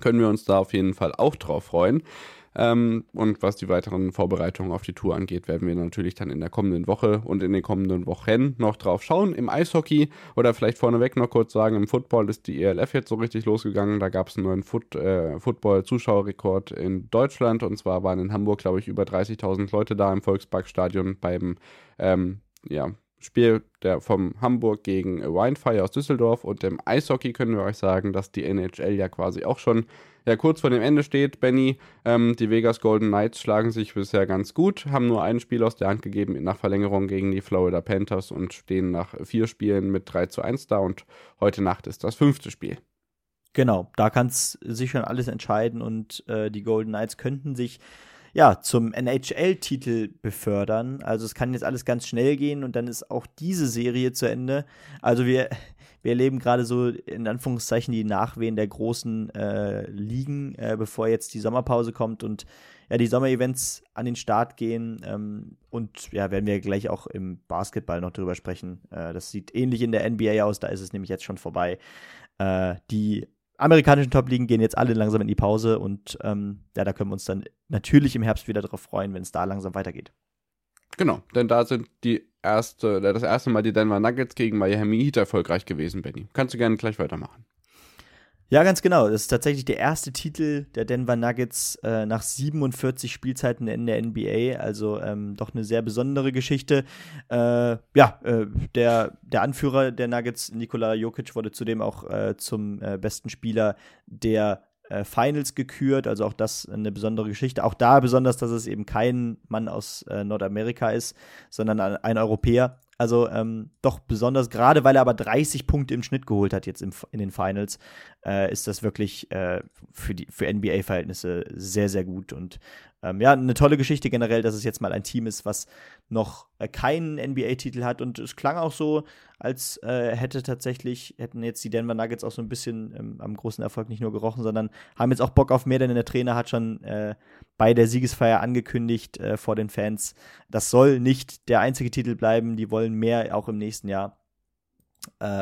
können wir uns da auf jeden Fall auch drauf freuen. Ähm, und was die weiteren Vorbereitungen auf die Tour angeht, werden wir natürlich dann in der kommenden Woche und in den kommenden Wochen noch drauf schauen. Im Eishockey oder vielleicht vorneweg noch kurz sagen, im Football ist die ELF jetzt so richtig losgegangen. Da gab es einen neuen Foot, äh, Football-Zuschauerrekord in Deutschland und zwar waren in Hamburg, glaube ich, über 30.000 Leute da im Volksparkstadion beim ähm, ja, Spiel der vom Hamburg gegen Wildfire aus Düsseldorf und im Eishockey können wir euch sagen, dass die NHL ja quasi auch schon ja, kurz vor dem Ende steht. Benny, ähm, die Vegas Golden Knights schlagen sich bisher ganz gut, haben nur ein Spiel aus der Hand gegeben nach Verlängerung gegen die Florida Panthers und stehen nach vier Spielen mit 3 zu 1 da und heute Nacht ist das fünfte Spiel. Genau, da kann es sich schon alles entscheiden und äh, die Golden Knights könnten sich ja, zum NHL-Titel befördern. Also es kann jetzt alles ganz schnell gehen und dann ist auch diese Serie zu Ende. Also wir, wir erleben gerade so in Anführungszeichen die Nachwehen der großen äh, Ligen, äh, bevor jetzt die Sommerpause kommt und ja, die Sommerevents an den Start gehen. Ähm, und ja, werden wir gleich auch im Basketball noch drüber sprechen. Äh, das sieht ähnlich in der NBA aus, da ist es nämlich jetzt schon vorbei. Äh, die amerikanischen Top-Ligen gehen jetzt alle langsam in die Pause und ähm, ja, da können wir uns dann natürlich im Herbst wieder darauf freuen, wenn es da langsam weitergeht. Genau, denn da sind die erste, das erste Mal die Denver Nuggets gegen Miami Heat erfolgreich gewesen, Benny. Kannst du gerne gleich weitermachen. Ja, ganz genau. Das ist tatsächlich der erste Titel der Denver Nuggets äh, nach 47 Spielzeiten in der NBA. Also ähm, doch eine sehr besondere Geschichte. Äh, ja, äh, der, der Anführer der Nuggets, Nikola Jokic, wurde zudem auch äh, zum äh, besten Spieler der äh, Finals gekürt. Also auch das eine besondere Geschichte. Auch da besonders, dass es eben kein Mann aus Nordamerika ist, sondern ein Europäer. Also ähm, doch besonders, gerade weil er aber 30 Punkte im Schnitt geholt hat jetzt im, in den Finals, äh, ist das wirklich äh, für, für NBA-Verhältnisse sehr, sehr gut. Und ähm, ja, eine tolle Geschichte generell, dass es jetzt mal ein Team ist, was noch äh, keinen NBA-Titel hat. Und es klang auch so, als äh, hätte tatsächlich, hätten jetzt die Denver Nuggets auch so ein bisschen ähm, am großen Erfolg nicht nur gerochen, sondern haben jetzt auch Bock auf mehr, denn der Trainer hat schon äh, bei der Siegesfeier angekündigt äh, vor den Fans, das soll nicht der einzige Titel bleiben, die wollen mehr auch im nächsten Jahr.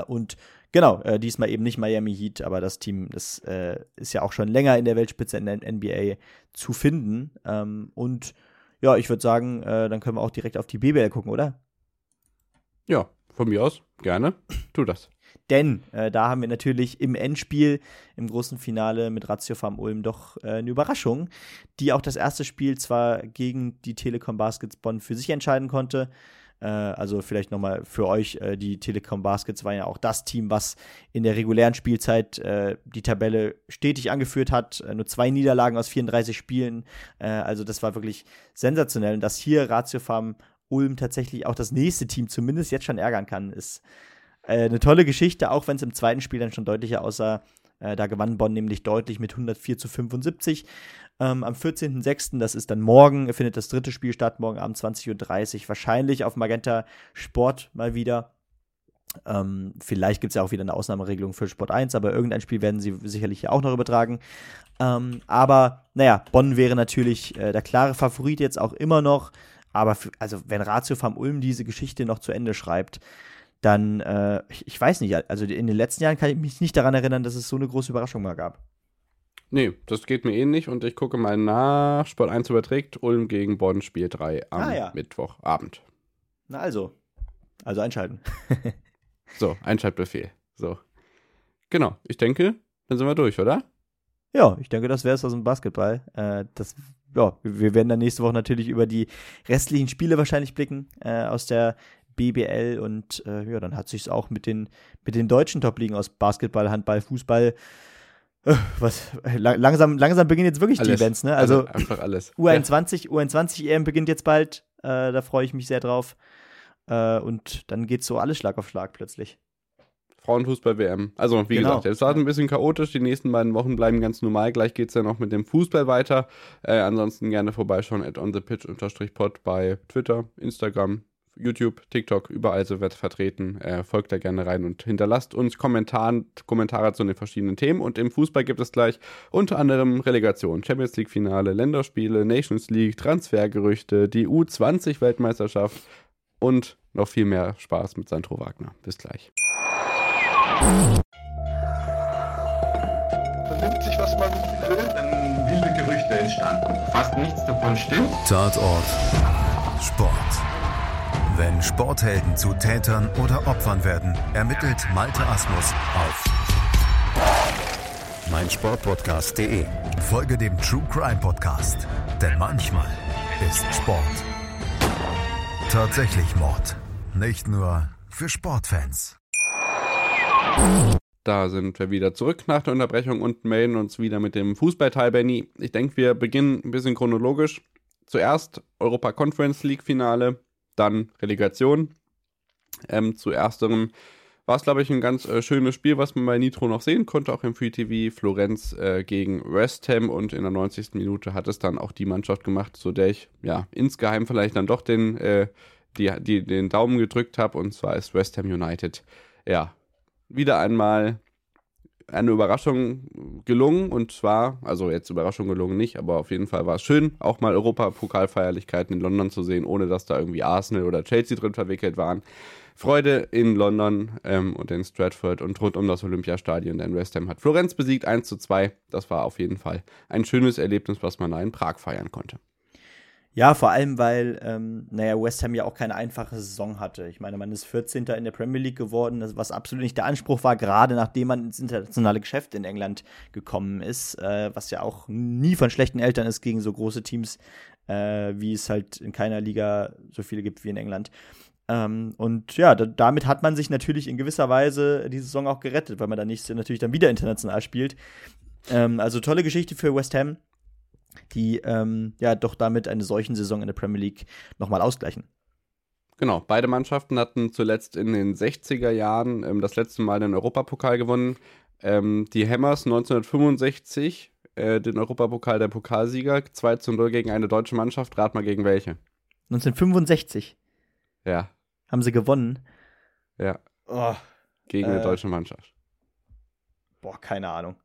Und Genau, äh, diesmal eben nicht Miami Heat, aber das Team, das äh, ist ja auch schon länger in der Weltspitze in der NBA zu finden. Ähm, und ja, ich würde sagen, äh, dann können wir auch direkt auf die BBL gucken, oder? Ja, von mir aus, gerne. Tu das. Denn äh, da haben wir natürlich im Endspiel, im großen Finale mit Ratio Farm Ulm doch äh, eine Überraschung, die auch das erste Spiel zwar gegen die Telekom Baskets Bonn für sich entscheiden konnte, also vielleicht nochmal für euch, äh, die Telekom Baskets war ja auch das Team, was in der regulären Spielzeit äh, die Tabelle stetig angeführt hat. nur zwei Niederlagen aus 34 Spielen. also das war wirklich sensationell. Und dass hier Ratio Farm Ulm tatsächlich auch das nächste Team zumindest jetzt schon ärgern kann, ist eine tolle Geschichte, auch wenn es im zweiten Spiel dann schon deutlicher aussah. Da gewann Bonn nämlich deutlich mit 104 zu 75. Ähm, am 14.06., das ist dann morgen, findet das dritte Spiel statt, morgen Abend 20.30 Uhr, wahrscheinlich auf Magenta Sport mal wieder. Ähm, vielleicht gibt es ja auch wieder eine Ausnahmeregelung für Sport 1, aber irgendein Spiel werden sie sicherlich auch noch übertragen. Ähm, aber naja, Bonn wäre natürlich äh, der klare Favorit jetzt auch immer noch. Aber also wenn Ratio vom Ulm diese Geschichte noch zu Ende schreibt, dann, äh, ich, ich, weiß nicht, also in den letzten Jahren kann ich mich nicht daran erinnern, dass es so eine große Überraschung mal gab. Nee, das geht mir ähnlich und ich gucke mal nach. Sport 1 überträgt Ulm gegen Bonn, Spiel 3 am ah, ja. Mittwochabend. Na also. Also einschalten. so, Einschaltbefehl. So. Genau, ich denke, dann sind wir durch, oder? Ja, ich denke, das wäre es aus dem Basketball. Äh, das, ja, wir werden dann nächste Woche natürlich über die restlichen Spiele wahrscheinlich blicken äh, aus der BBL und äh, ja, dann hat sich es auch mit den, mit den deutschen Top-Ligen aus Basketball, Handball, Fußball was langsam langsam beginnen jetzt wirklich alles, die Events, ne? Also, also einfach alles. U21 ja. U21 EM beginnt jetzt bald. Äh, da freue ich mich sehr drauf. Äh, und dann geht so alles Schlag auf Schlag plötzlich. Frauenfußball WM. Also wie genau. gesagt, es war ein bisschen chaotisch. Die nächsten beiden Wochen bleiben ganz normal. Gleich geht es ja noch mit dem Fußball weiter. Äh, ansonsten gerne vorbeischauen at on the pitch pod bei Twitter, Instagram, YouTube, TikTok, überall so wird vertreten. Äh, folgt da gerne rein und hinterlasst uns Kommentaren, Kommentare zu den verschiedenen Themen. Und im Fußball gibt es gleich unter anderem Relegation, Champions League Finale, Länderspiele, Nations League, Transfergerüchte, die U20 Weltmeisterschaft und noch viel mehr Spaß mit Sandro Wagner. Bis gleich. vernimmt sich, was man will. Dann wilde Gerüchte entstanden. Fast nichts davon stimmt. Tatort Sport. Wenn Sporthelden zu Tätern oder Opfern werden, ermittelt Malte Asmus auf meinsportpodcast.de. Folge dem True Crime Podcast, denn manchmal ist Sport tatsächlich Mord. Nicht nur für Sportfans. Da sind wir wieder zurück nach der Unterbrechung und melden uns wieder mit dem Fußballteil, Benny. Ich denke, wir beginnen ein bisschen chronologisch. Zuerst Europa Conference League Finale, dann Relegation. Ähm, zu ersterem war es, glaube ich, ein ganz äh, schönes Spiel, was man bei Nitro noch sehen konnte, auch im Free TV. Florenz äh, gegen West Ham und in der 90. Minute hat es dann auch die Mannschaft gemacht, zu der ich ja insgeheim vielleicht dann doch den, äh, die, die, den Daumen gedrückt habe. Und zwar ist West Ham United ja wieder einmal eine Überraschung gelungen und zwar, also jetzt Überraschung gelungen nicht, aber auf jeden Fall war es schön, auch mal Europapokalfeierlichkeiten in London zu sehen, ohne dass da irgendwie Arsenal oder Chelsea drin verwickelt waren. Freude in London ähm, und in Stratford und rund um das Olympiastadion, denn West Ham hat Florenz besiegt 1 zu 2. Das war auf jeden Fall ein schönes Erlebnis, was man da in Prag feiern konnte. Ja, vor allem, weil, ähm, naja, West Ham ja auch keine einfache Saison hatte. Ich meine, man ist 14. in der Premier League geworden, was absolut nicht der Anspruch war, gerade nachdem man ins internationale Geschäft in England gekommen ist, äh, was ja auch nie von schlechten Eltern ist gegen so große Teams, äh, wie es halt in keiner Liga so viele gibt wie in England. Ähm, und ja, da, damit hat man sich natürlich in gewisser Weise die Saison auch gerettet, weil man dann nächstes natürlich dann wieder international spielt. Ähm, also tolle Geschichte für West Ham die ähm, ja doch damit eine solchen Saison in der Premier League nochmal ausgleichen. Genau, beide Mannschaften hatten zuletzt in den 60er Jahren ähm, das letzte Mal den Europapokal gewonnen. Ähm, die Hammers 1965 äh, den Europapokal der Pokalsieger, 2 zu 0 gegen eine deutsche Mannschaft. Rat mal gegen welche? 1965 Ja, haben sie gewonnen. ja, Oh, gegen Äh. eine deutsche Mannschaft. boah, keine Ahnung.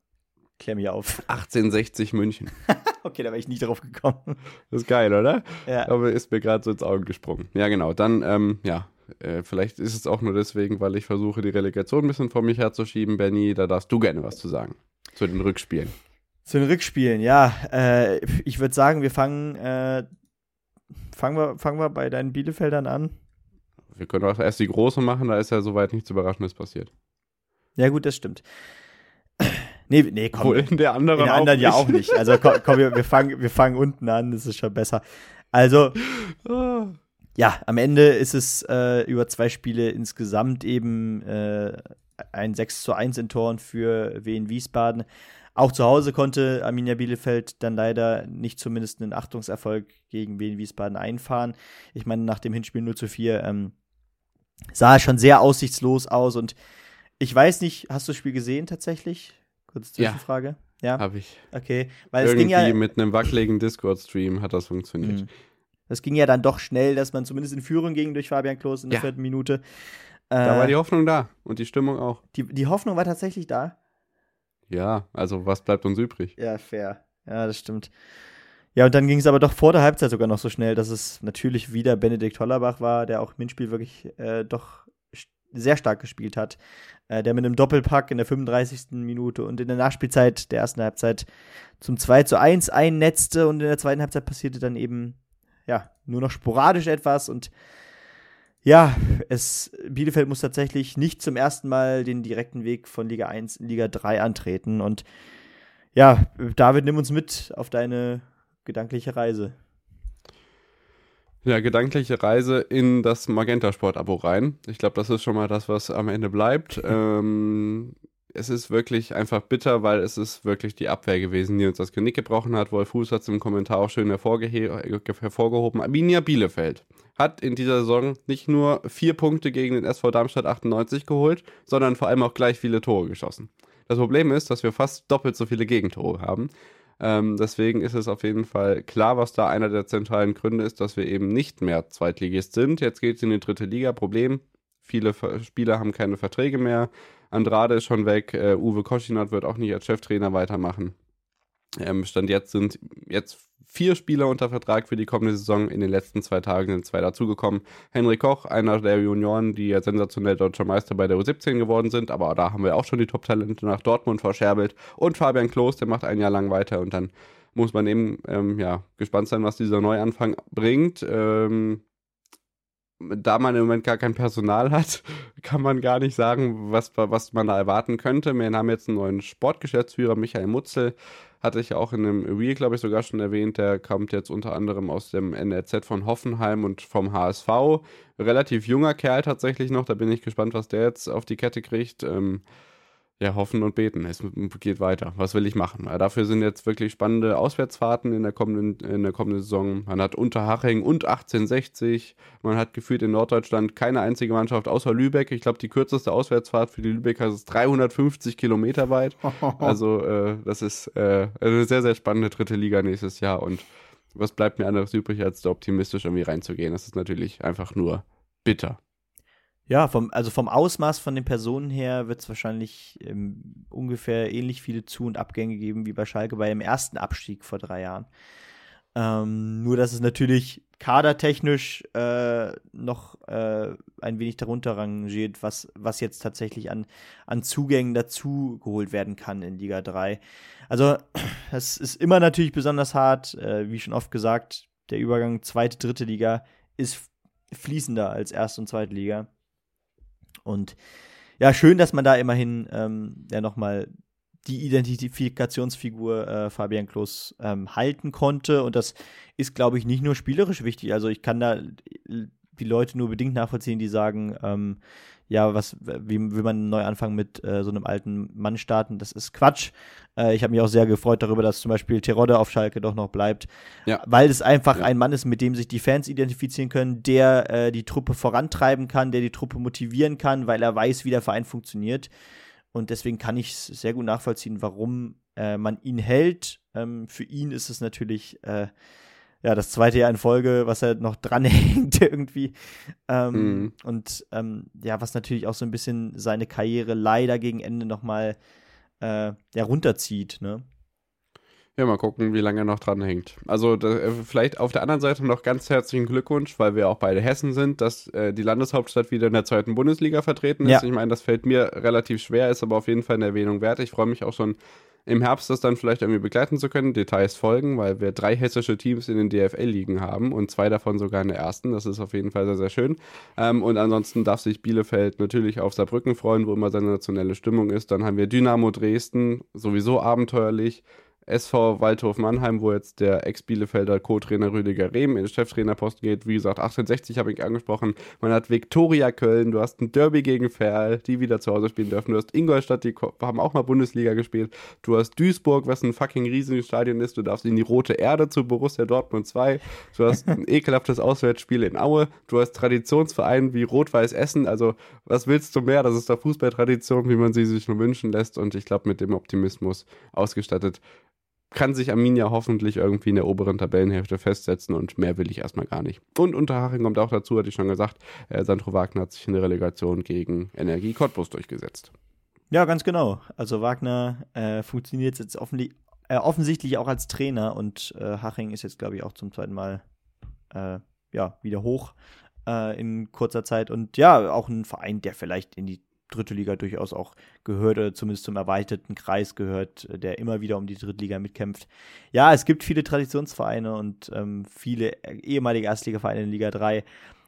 Klär mich auf. 1860 München. Okay, da wäre ich nicht drauf gekommen. Das ist geil, oder? Ja. Aber ist mir gerade so ins Auge gesprungen. Ja, genau. Dann, ähm, ja, äh, vielleicht ist es auch nur deswegen, weil ich versuche, die Relegation ein bisschen vor mich herzuschieben, Benny. Da darfst du gerne was zu sagen. Zu den Rückspielen. Zu den Rückspielen, ja. Äh, ich würde sagen, wir fangen, äh, fangen, wir, fangen wir bei deinen Bielefeldern an. Wir können auch erst die große machen, da ist ja soweit nichts Überraschendes passiert. Ja, gut, das stimmt. Nee, nee, komm. Obwohl in der anderen, In der anderen ja auch nicht. Also komm, komm wir, wir, fangen, wir fangen unten an, das ist schon besser. Also, ja, am Ende ist es äh, über zwei Spiele insgesamt eben äh, ein 6 zu 1 in Toren für Wien Wiesbaden. Auch zu Hause konnte Arminia Bielefeld dann leider nicht zumindest einen Achtungserfolg gegen Wien Wiesbaden einfahren. Ich meine, nach dem Hinspiel 0 zu 4 ähm, sah es schon sehr aussichtslos aus und ich weiß nicht, hast du das Spiel gesehen tatsächlich? Kurze Ja. Zwischenfrage. Ja, Hab ich. okay. Weil es Irgendwie ging ja, mit einem wackeligen Discord-Stream hat das funktioniert. Mhm. Das ging ja dann doch schnell, dass man zumindest in Führung ging durch Fabian Klos in der Ja. vierten Minute. Da war Äh, die Hoffnung da und die Stimmung auch. die, die Hoffnung war tatsächlich da. Ja, also was bleibt uns übrig? Ja, fair. Ja, das stimmt. Ja, und dann ging es aber doch vor der Halbzeit sogar noch so schnell, dass es natürlich wieder Benedikt Hollerbach war, der auch im Hinspiel wirklich äh, doch sehr stark gespielt hat. Äh, der mit einem Doppelpack in der 35. Minute und in der Nachspielzeit der ersten Halbzeit zum 2 zu 1 einnetzte und in der zweiten Halbzeit passierte dann eben, ja, nur noch sporadisch etwas und ja, es, Bielefeld muss tatsächlich nicht zum ersten Mal den direkten Weg von Liga 1 in Liga 3 antreten und ja, David, nimm uns mit auf deine gedankliche Reise. Ja, gedankliche Reise in das Magenta-Sport-Abo rein. Ich glaube, das ist schon mal das, was am Ende bleibt. ähm, es ist wirklich einfach bitter, weil es ist wirklich die Abwehr gewesen, die uns das Genick gebrochen hat. Wolf Fuß hat es im Kommentar auch schön hervorgehoben. Arminia Bielefeld hat in dieser Saison nicht nur vier Punkte gegen den SV Darmstadt 98 geholt, sondern vor allem auch gleich viele Tore geschossen. Das Problem ist, dass wir fast doppelt so viele Gegentore haben. Ähm, deswegen ist es auf jeden Fall klar, was da einer der zentralen Gründe ist, dass wir eben nicht mehr Zweitligist sind. Jetzt geht es in die dritte Liga. Problem, viele Spieler haben keine Verträge mehr. Andrade ist schon weg. Uh, Uwe Koschinat wird auch nicht als Cheftrainer weitermachen. Ähm, Stand jetzt sind jetzt vier Spieler unter Vertrag für die kommende Saison. In den letzten zwei Tagen sind zwei dazugekommen. Henry Koch, einer der Junioren, die ja sensationell deutscher Meister bei der U17 geworden sind, aber da haben wir auch schon die Top-Talente nach Dortmund verscherbelt. Und Fabian Klos, der macht ein Jahr lang weiter und dann muss man eben ähm, ja, gespannt sein, was dieser Neuanfang bringt. Ähm, da man im Moment gar kein Personal hat, kann man gar nicht sagen, was, was man da erwarten könnte. Wir haben jetzt einen neuen Sportgeschäftsführer, Michael Mutzel, hatte ich auch in einem Reel, glaube ich, sogar schon erwähnt. Der kommt jetzt unter anderem aus dem NRZ von Hoffenheim und vom HSV. Relativ junger Kerl tatsächlich noch. Da bin ich gespannt, was der jetzt auf die Kette kriegt. Ähm, ja, hoffen und beten. Es geht weiter. Was will ich machen? Dafür sind jetzt wirklich spannende Auswärtsfahrten in der kommenden, in der kommenden Saison. Man hat Unterhaching und 1860. Man hat gefühlt in Norddeutschland keine einzige Mannschaft außer Lübeck. Ich glaube, die kürzeste Auswärtsfahrt für die Lübecker ist 350 Kilometer weit. Also, äh, das ist äh, eine sehr, sehr spannende dritte Liga nächstes Jahr. Und was bleibt mir anderes übrig, als da optimistisch irgendwie reinzugehen? Das ist natürlich einfach nur bitter. Ja, vom, also vom Ausmaß von den Personen her wird es wahrscheinlich ähm, ungefähr ähnlich viele Zu- und Abgänge geben wie bei Schalke bei dem ersten Abstieg vor drei Jahren. Ähm, nur, dass es natürlich kadertechnisch äh, noch äh, ein wenig darunter rangiert, was, was jetzt tatsächlich an, an Zugängen dazu geholt werden kann in Liga 3. Also, es ist immer natürlich besonders hart, äh, wie schon oft gesagt, der Übergang zweite, dritte Liga ist fließender als erste und zweite Liga. Und ja, schön, dass man da immerhin ähm, ja nochmal die Identifikationsfigur äh, Fabian Klos ähm, halten konnte. Und das ist, glaube ich, nicht nur spielerisch wichtig. Also ich kann da die Leute nur bedingt nachvollziehen, die sagen, ähm, ja, was, wie will man neu anfangen mit äh, so einem alten Mann starten? Das ist Quatsch. Äh, ich habe mich auch sehr gefreut darüber, dass zum Beispiel Terodde auf Schalke doch noch bleibt, ja. weil es einfach ja. ein Mann ist, mit dem sich die Fans identifizieren können, der äh, die Truppe vorantreiben kann, der die Truppe motivieren kann, weil er weiß, wie der Verein funktioniert. Und deswegen kann ich sehr gut nachvollziehen, warum äh, man ihn hält. Ähm, für ihn ist es natürlich äh, ja, das zweite Jahr in Folge, was er noch dranhängt irgendwie. Ähm, mhm. Und ähm, ja, was natürlich auch so ein bisschen seine Karriere leider gegen Ende nochmal äh, ja, runterzieht, ne? Ja, mal gucken, wie lange er noch dranhängt. Also da, äh, vielleicht auf der anderen Seite noch ganz herzlichen Glückwunsch, weil wir auch beide Hessen sind, dass äh, die Landeshauptstadt wieder in der zweiten Bundesliga vertreten ist. Ja. Ich meine, das fällt mir relativ schwer, ist aber auf jeden Fall eine Erwähnung wert. Ich freue mich auch schon im Herbst das dann vielleicht irgendwie begleiten zu können. Details folgen, weil wir drei hessische Teams in den DFL-Ligen haben und zwei davon sogar in der ersten. Das ist auf jeden Fall sehr, sehr schön. Ähm, und ansonsten darf sich Bielefeld natürlich auf Saarbrücken freuen, wo immer sensationelle Stimmung ist. Dann haben wir Dynamo Dresden, sowieso abenteuerlich. SV Waldhof Mannheim, wo jetzt der Ex-Bielefelder Co-Trainer Rüdiger Rehm in den Cheftrainerposten geht. Wie gesagt, 1860 habe ich angesprochen. Man hat Viktoria Köln, du hast ein Derby gegen Ferl, die wieder zu Hause spielen dürfen. Du hast Ingolstadt, die haben auch mal Bundesliga gespielt. Du hast Duisburg, was ein fucking riesiges Stadion ist. Du darfst in die Rote Erde zu Borussia Dortmund 2. Du hast ein ekelhaftes Auswärtsspiel in Aue. Du hast Traditionsvereine wie Rot-Weiß Essen. Also, was willst du mehr? Das ist doch Fußballtradition, wie man sie sich nur wünschen lässt. Und ich glaube, mit dem Optimismus ausgestattet kann sich Arminia hoffentlich irgendwie in der oberen Tabellenhälfte festsetzen und mehr will ich erstmal gar nicht. Und Unterhaching kommt auch dazu, hatte ich schon gesagt, äh, Sandro Wagner hat sich in der Relegation gegen Energie Cottbus durchgesetzt. Ja, ganz genau. Also Wagner äh, funktioniert jetzt äh, offensichtlich auch als Trainer und äh, Haching ist jetzt, glaube ich, auch zum zweiten Mal äh, ja, wieder hoch äh, in kurzer Zeit. Und ja, auch ein Verein, der vielleicht in die dritte Liga durchaus auch gehört oder zumindest zum erweiterten Kreis gehört, der immer wieder um die dritte Liga mitkämpft. Ja, es gibt viele Traditionsvereine und ähm, viele ehemalige Erstligavereine in Liga 3.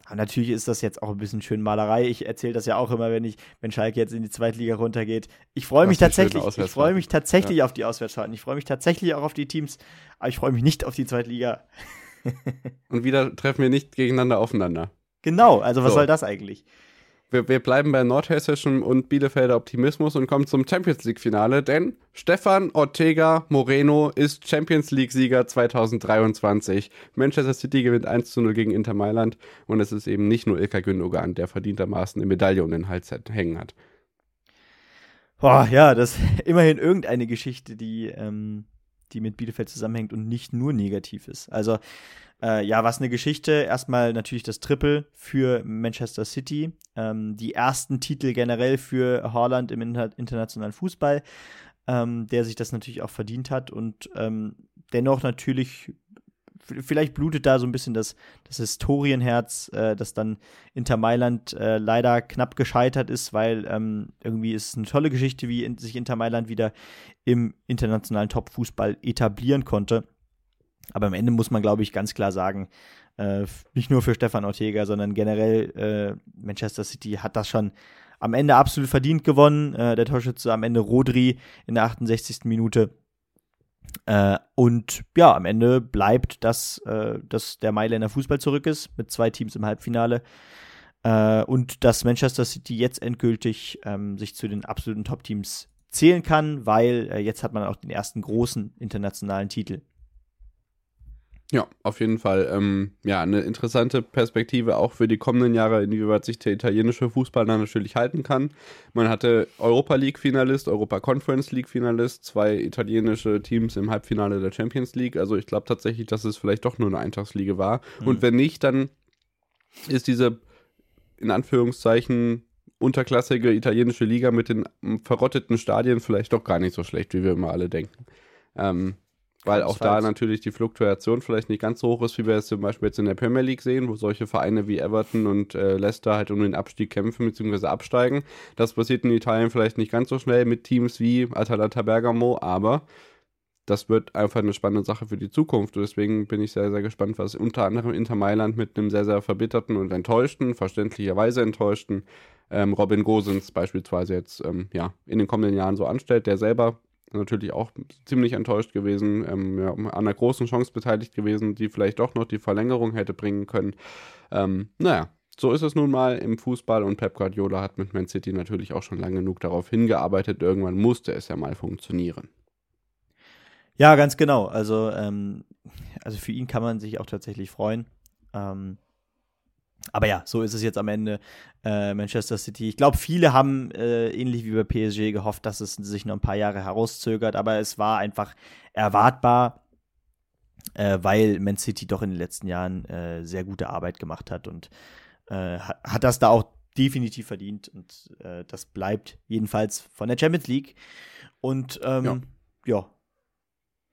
Aber natürlich ist das jetzt auch ein bisschen schön Malerei. Ich erzähle das ja auch immer, wenn ich, wenn Schalke jetzt in die zweite Liga runtergeht. Ich freue mich tatsächlich, ich freue mich tatsächlich ja. auf die Auswärtsfahrten. Ich freue mich tatsächlich auch auf die Teams, aber ich freue mich nicht auf die zweite Liga. und wieder treffen wir nicht gegeneinander aufeinander. Genau, also was so. soll das eigentlich? Wir, wir bleiben bei nordhessischem und Bielefelder Optimismus und kommen zum Champions League-Finale, denn Stefan Ortega Moreno ist Champions League-Sieger 2023. Manchester City gewinnt 1 zu 0 gegen Inter Mailand und es ist eben nicht nur Ilka Gündogan, der verdientermaßen eine Medaille um den Hals hängen hat. Boah, ja, das ist immerhin irgendeine Geschichte, die, ähm, die mit Bielefeld zusammenhängt und nicht nur negativ ist. Also äh, ja, was eine Geschichte. Erstmal natürlich das Triple für Manchester City. Ähm, die ersten Titel generell für Haaland im inter internationalen Fußball, ähm, der sich das natürlich auch verdient hat und ähm, dennoch natürlich vielleicht blutet da so ein bisschen das, das Historienherz, äh, das dann Inter Mailand äh, leider knapp gescheitert ist, weil ähm, irgendwie ist es eine tolle Geschichte, wie in, sich Inter Mailand wieder im internationalen Top-Fußball etablieren konnte. Aber am Ende muss man, glaube ich, ganz klar sagen, äh, nicht nur für Stefan Ortega, sondern generell äh, Manchester City hat das schon am Ende absolut verdient gewonnen. Äh, der Torschütze am Ende Rodri in der 68. Minute. Äh, und ja, am Ende bleibt, dass, äh, dass der Mailänder Fußball zurück ist, mit zwei Teams im Halbfinale. Äh, und dass Manchester City jetzt endgültig ähm, sich zu den absoluten Top-Teams zählen kann, weil jetzt hat man auch den ersten großen internationalen Titel. Ja, auf jeden Fall. Ähm, ja, eine interessante Perspektive auch für die kommenden Jahre, inwieweit sich der italienische Fußball dann natürlich halten kann. Man hatte Europa League-Finalist, Europa Conference League-Finalist, zwei italienische Teams im Halbfinale der Champions League. Also ich glaube tatsächlich, dass es vielleicht doch nur eine Eintagsliga war. Mhm. Und wenn nicht, dann ist diese in Anführungszeichen unterklassige italienische Liga mit den verrotteten Stadien vielleicht doch gar nicht so schlecht, wie wir immer alle denken. Ähm, weil auch da natürlich die Fluktuation vielleicht nicht ganz so hoch ist, wie wir es zum Beispiel jetzt in der Premier League sehen, wo solche Vereine wie Everton und äh, Leicester halt um den Abstieg kämpfen bzw. absteigen. Das passiert in Italien vielleicht nicht ganz so schnell mit Teams wie Atalanta Bergamo, aber das wird einfach eine spannende Sache für die Zukunft. Deswegen bin ich sehr, sehr gespannt, was unter anderem Inter Mailand mit einem sehr, sehr verbitterten und enttäuschten, verständlicherweise enttäuschten ähm, Robin Gosens beispielsweise jetzt ähm, ja, in den kommenden Jahren so anstellt, der selber natürlich auch ziemlich enttäuscht gewesen, ähm, ja, an einer großen Chance beteiligt gewesen, die vielleicht doch noch die Verlängerung hätte bringen können. Ähm, naja, so ist es nun mal im Fußball und Pep Guardiola hat mit Man City natürlich auch schon lange genug darauf hingearbeitet. Irgendwann musste es ja mal funktionieren. Ja, ganz genau. Also, ähm, also für ihn kann man sich auch tatsächlich freuen. Ähm, aber ja, so ist es jetzt am Ende. Äh, Manchester City. Ich glaube, viele haben äh, ähnlich wie bei PSG gehofft, dass es sich noch ein paar Jahre herauszögert, aber es war einfach erwartbar, äh, weil Man City doch in den letzten Jahren äh, sehr gute Arbeit gemacht hat und äh, hat, das da auch definitiv verdient und äh, das bleibt jedenfalls von der Champions League. Und ähm, ja. ja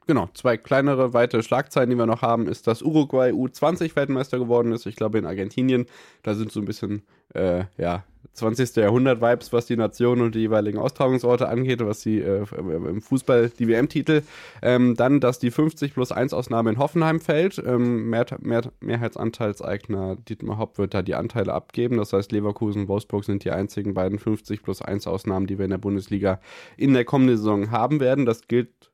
genau, zwei kleinere weitere Schlagzeilen, die wir noch haben, ist, dass Uruguay U20 Weltmeister geworden ist. Ich glaube in Argentinien. Da sind so ein bisschen, äh, ja, 20. Jahrhundert-Vibes, was die Nationen und die jeweiligen Austragungsorte angeht, was die äh, im Fußball die WM-Titel. Ähm, dann, dass die 50 plus 1 Ausnahme in Hoffenheim fällt. Ähm, Mehr, Mehr, Mehrheitsanteilseigner Dietmar Hopp wird da die Anteile abgeben. Das heißt, Leverkusen und Wolfsburg sind die einzigen beiden 50 plus 1 Ausnahmen, die wir in der Bundesliga in der kommenden Saison haben werden. Das gilt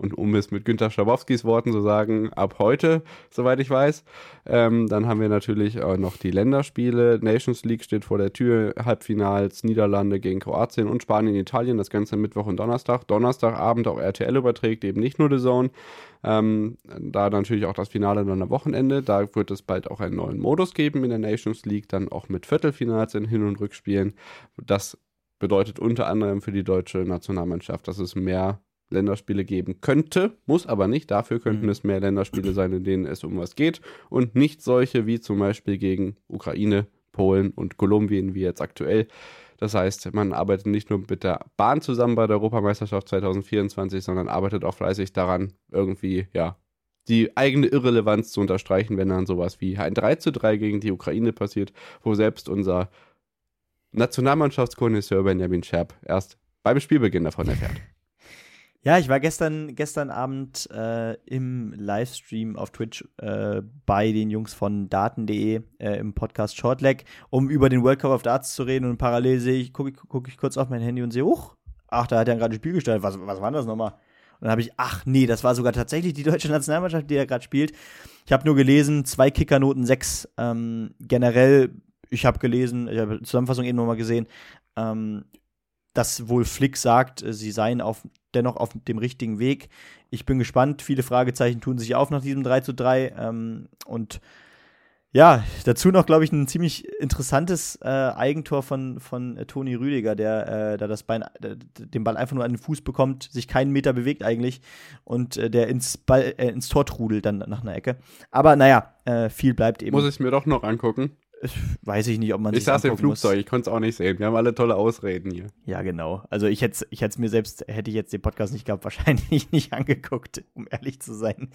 und um es mit Günter Schabowskis Worten zu sagen, ab heute, soweit ich weiß. Ähm, dann haben wir natürlich äh, noch die Länderspiele. Nations League steht vor der Tür. Halbfinals Niederlande gegen Kroatien und Spanien, Italien. Das Ganze Mittwoch und Donnerstag. Donnerstagabend auch RTL überträgt, eben nicht nur The Zone. Ähm, da natürlich auch das Finale dann am Wochenende. Da wird es bald auch einen neuen Modus geben in der Nations League, dann auch mit Viertelfinals in Hin- und Rückspielen. Das bedeutet unter anderem für die deutsche Nationalmannschaft, dass es mehr Länderspiele geben könnte, muss aber nicht. Dafür könnten mhm. es mehr Länderspiele sein, in denen es um was geht und nicht solche wie zum Beispiel gegen Ukraine, Polen und Kolumbien wie jetzt aktuell. Das heißt, man arbeitet nicht nur mit der Bahn zusammen bei der Europameisterschaft 2024, sondern arbeitet auch fleißig daran, irgendwie, ja, die eigene Irrelevanz zu unterstreichen, wenn dann sowas wie ein 3 zu 3 gegen die Ukraine passiert, wo selbst unser Nationalmannschaftskonnoisseur Benjamin Scherb erst beim Spielbeginn davon erfährt. Ja, ich war gestern, gestern Abend äh, im Livestream auf Twitch äh, bei den Jungs von Daten.de äh, im Podcast Shortleg, um über den World Cup of Darts zu reden und parallel sehe ich, gucke guck ich kurz auf mein Handy und sehe, huch, ach, da hat er gerade ein Spiel gestartet. Was, was war das nochmal? Und dann habe ich, ach nee, das war sogar tatsächlich die deutsche Nationalmannschaft, die er gerade spielt. Ich habe nur gelesen, zwei Kickernoten, sechs. Ähm, generell, ich habe gelesen, ich habe Zusammenfassung eben nochmal gesehen, ähm, dass wohl Flick sagt, äh, sie seien auf, dennoch auf dem richtigen Weg. Ich bin gespannt. Viele Fragezeichen tun sich auf nach diesem 3 zu 3. Ähm, und Ja, dazu noch, glaube ich, ein ziemlich interessantes äh, Eigentor von, von äh, Toni Rüdiger, der äh, da das Bein, äh, den Ball einfach nur an den Fuß bekommt, sich keinen Meter bewegt eigentlich und äh, der ins, Ball, äh, ins Tor trudelt dann nach einer Ecke. Aber naja, viel bleibt eben. Muss ich mir doch noch angucken. Weiß ich nicht, ob man Ich saß im Flugzeug, muss. ich konnte es auch nicht sehen. Wir haben alle tolle Ausreden hier. Ja, genau. Also ich hätte ich es mir selbst, hätte ich jetzt den Podcast nicht gehabt, wahrscheinlich nicht angeguckt, um ehrlich zu sein.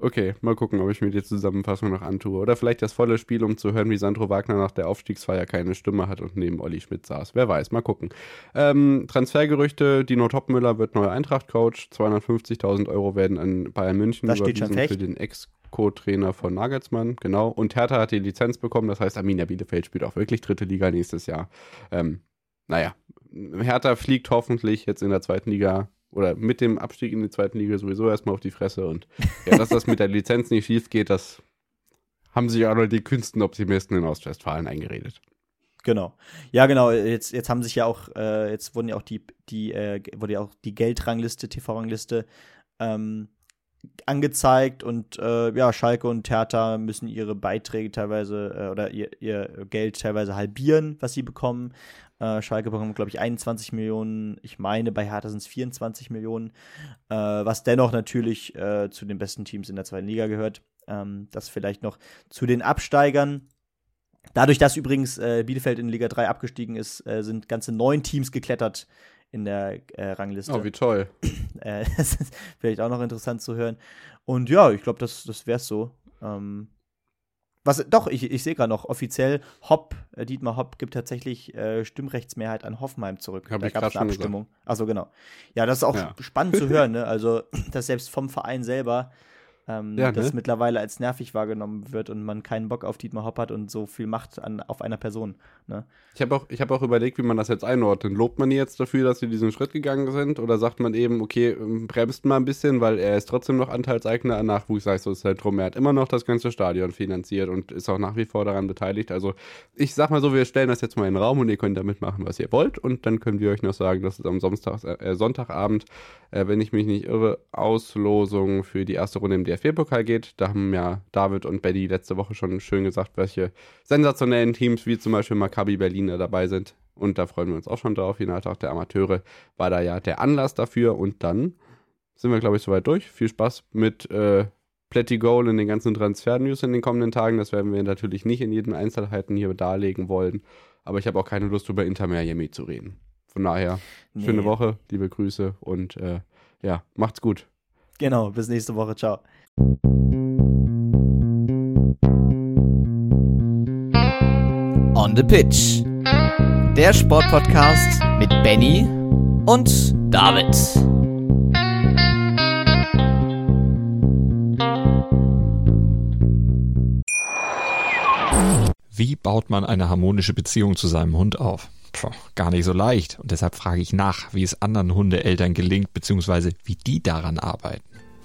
Okay, mal gucken, ob ich mir die Zusammenfassung noch antue. Oder vielleicht das volle Spiel, um zu hören, wie Sandro Wagner nach der Aufstiegsfeier keine Stimme hat und neben Olli Schmidt saß. Wer weiß, mal gucken. Ähm, Transfergerüchte, Dino Topmüller wird neuer Eintracht-Coach. 250.000 Euro werden an Bayern München das überwiesen für den Ex-Co-Trainer von Nagelsmann. Genau. Und Hertha hat die Lizenz bekommen. Das heißt, Arminia Bielefeld spielt auch wirklich dritte Liga nächstes Jahr. Ähm, naja, Hertha fliegt hoffentlich jetzt in der zweiten Liga oder mit dem Abstieg in die zweite Liga sowieso erstmal auf die Fresse. Und ja, dass das mit der Lizenz nicht schief geht, das haben sich auch noch die Künstenoptimisten in Ostwestfalen eingeredet. Genau. Ja, genau. Jetzt, jetzt haben sich ja auch, äh, jetzt wurden ja auch die, die, äh, wurde ja auch die Geldrangliste, TV-Rangliste ähm, angezeigt und äh, ja, Schalke und Hertha müssen ihre Beiträge teilweise äh, oder ihr, ihr Geld teilweise halbieren, was sie bekommen. Äh, Schalke bekommt, glaube ich, 21 Millionen. Ich meine, bei Hertha sind es 24 Millionen, äh, was dennoch natürlich äh, zu den besten Teams in der zweiten Liga gehört. Ähm, das vielleicht noch zu den Absteigern. Dadurch, dass übrigens äh, Bielefeld in Liga 3 abgestiegen ist, sind ganze neun Teams geklettert in der äh, Rangliste. Oh, wie toll. das ist vielleicht auch noch interessant zu hören. Und ja, ich glaube, das, das wäre es so. Ähm, was, doch, ich, ich sehe gerade noch, offiziell Hopp, äh, Dietmar Hopp gibt tatsächlich äh, Stimmrechtsmehrheit an Hoffenheim zurück. Hab da gab es eine Abstimmung. Achso, genau. Ja, das ist auch ja. spannend zu hören, ne? Also, dass selbst vom Verein selber ähm, ja, das ne? mittlerweile als nervig wahrgenommen wird und man keinen Bock auf Dietmar Hopp hat und so viel Macht an, auf einer Person. Ne? Ich habe auch, hab auch überlegt, wie man das jetzt einordnet. Lobt man jetzt dafür, dass sie diesen Schritt gegangen sind oder sagt man eben, okay, ähm, bremst mal ein bisschen, weil er ist trotzdem noch Anteilseigner an Nachwuchsleistungszentrum. Er hat immer noch das ganze Stadion finanziert und ist auch nach wie vor daran beteiligt. Also ich sag mal so, wir stellen das jetzt mal in den Raum und ihr könnt damit machen, was ihr wollt und dann können wir euch noch sagen, dass es am Samstag, äh, Sonntagabend, äh, wenn ich mich nicht irre, Auslosung für die erste Runde im DFB DFB-Pokal geht. Da haben ja David und Betty letzte Woche schon schön gesagt, welche sensationellen Teams wie zum Beispiel Maccabi Berlin da dabei sind. Und da freuen wir uns auch schon drauf. Jedenfalls der Amateure war da ja der Anlass dafür. Und dann sind wir, glaube ich, soweit durch. Viel Spaß mit äh, Pletty Goal in den ganzen Transfer-News in den kommenden Tagen. Das werden wir natürlich nicht in jeden Einzelheiten hier darlegen wollen. Aber ich habe auch keine Lust, über Inter Miami zu reden. Von daher, nee. schöne Woche, liebe Grüße und äh, ja, macht's gut. Genau, bis nächste Woche. Ciao. On the Pitch. Der Sportpodcast mit Benny und David. Wie baut man eine harmonische Beziehung zu seinem Hund auf? Puh, gar nicht so leicht. Und deshalb frage ich nach, wie es anderen Hundeeltern gelingt, beziehungsweise wie die daran arbeiten.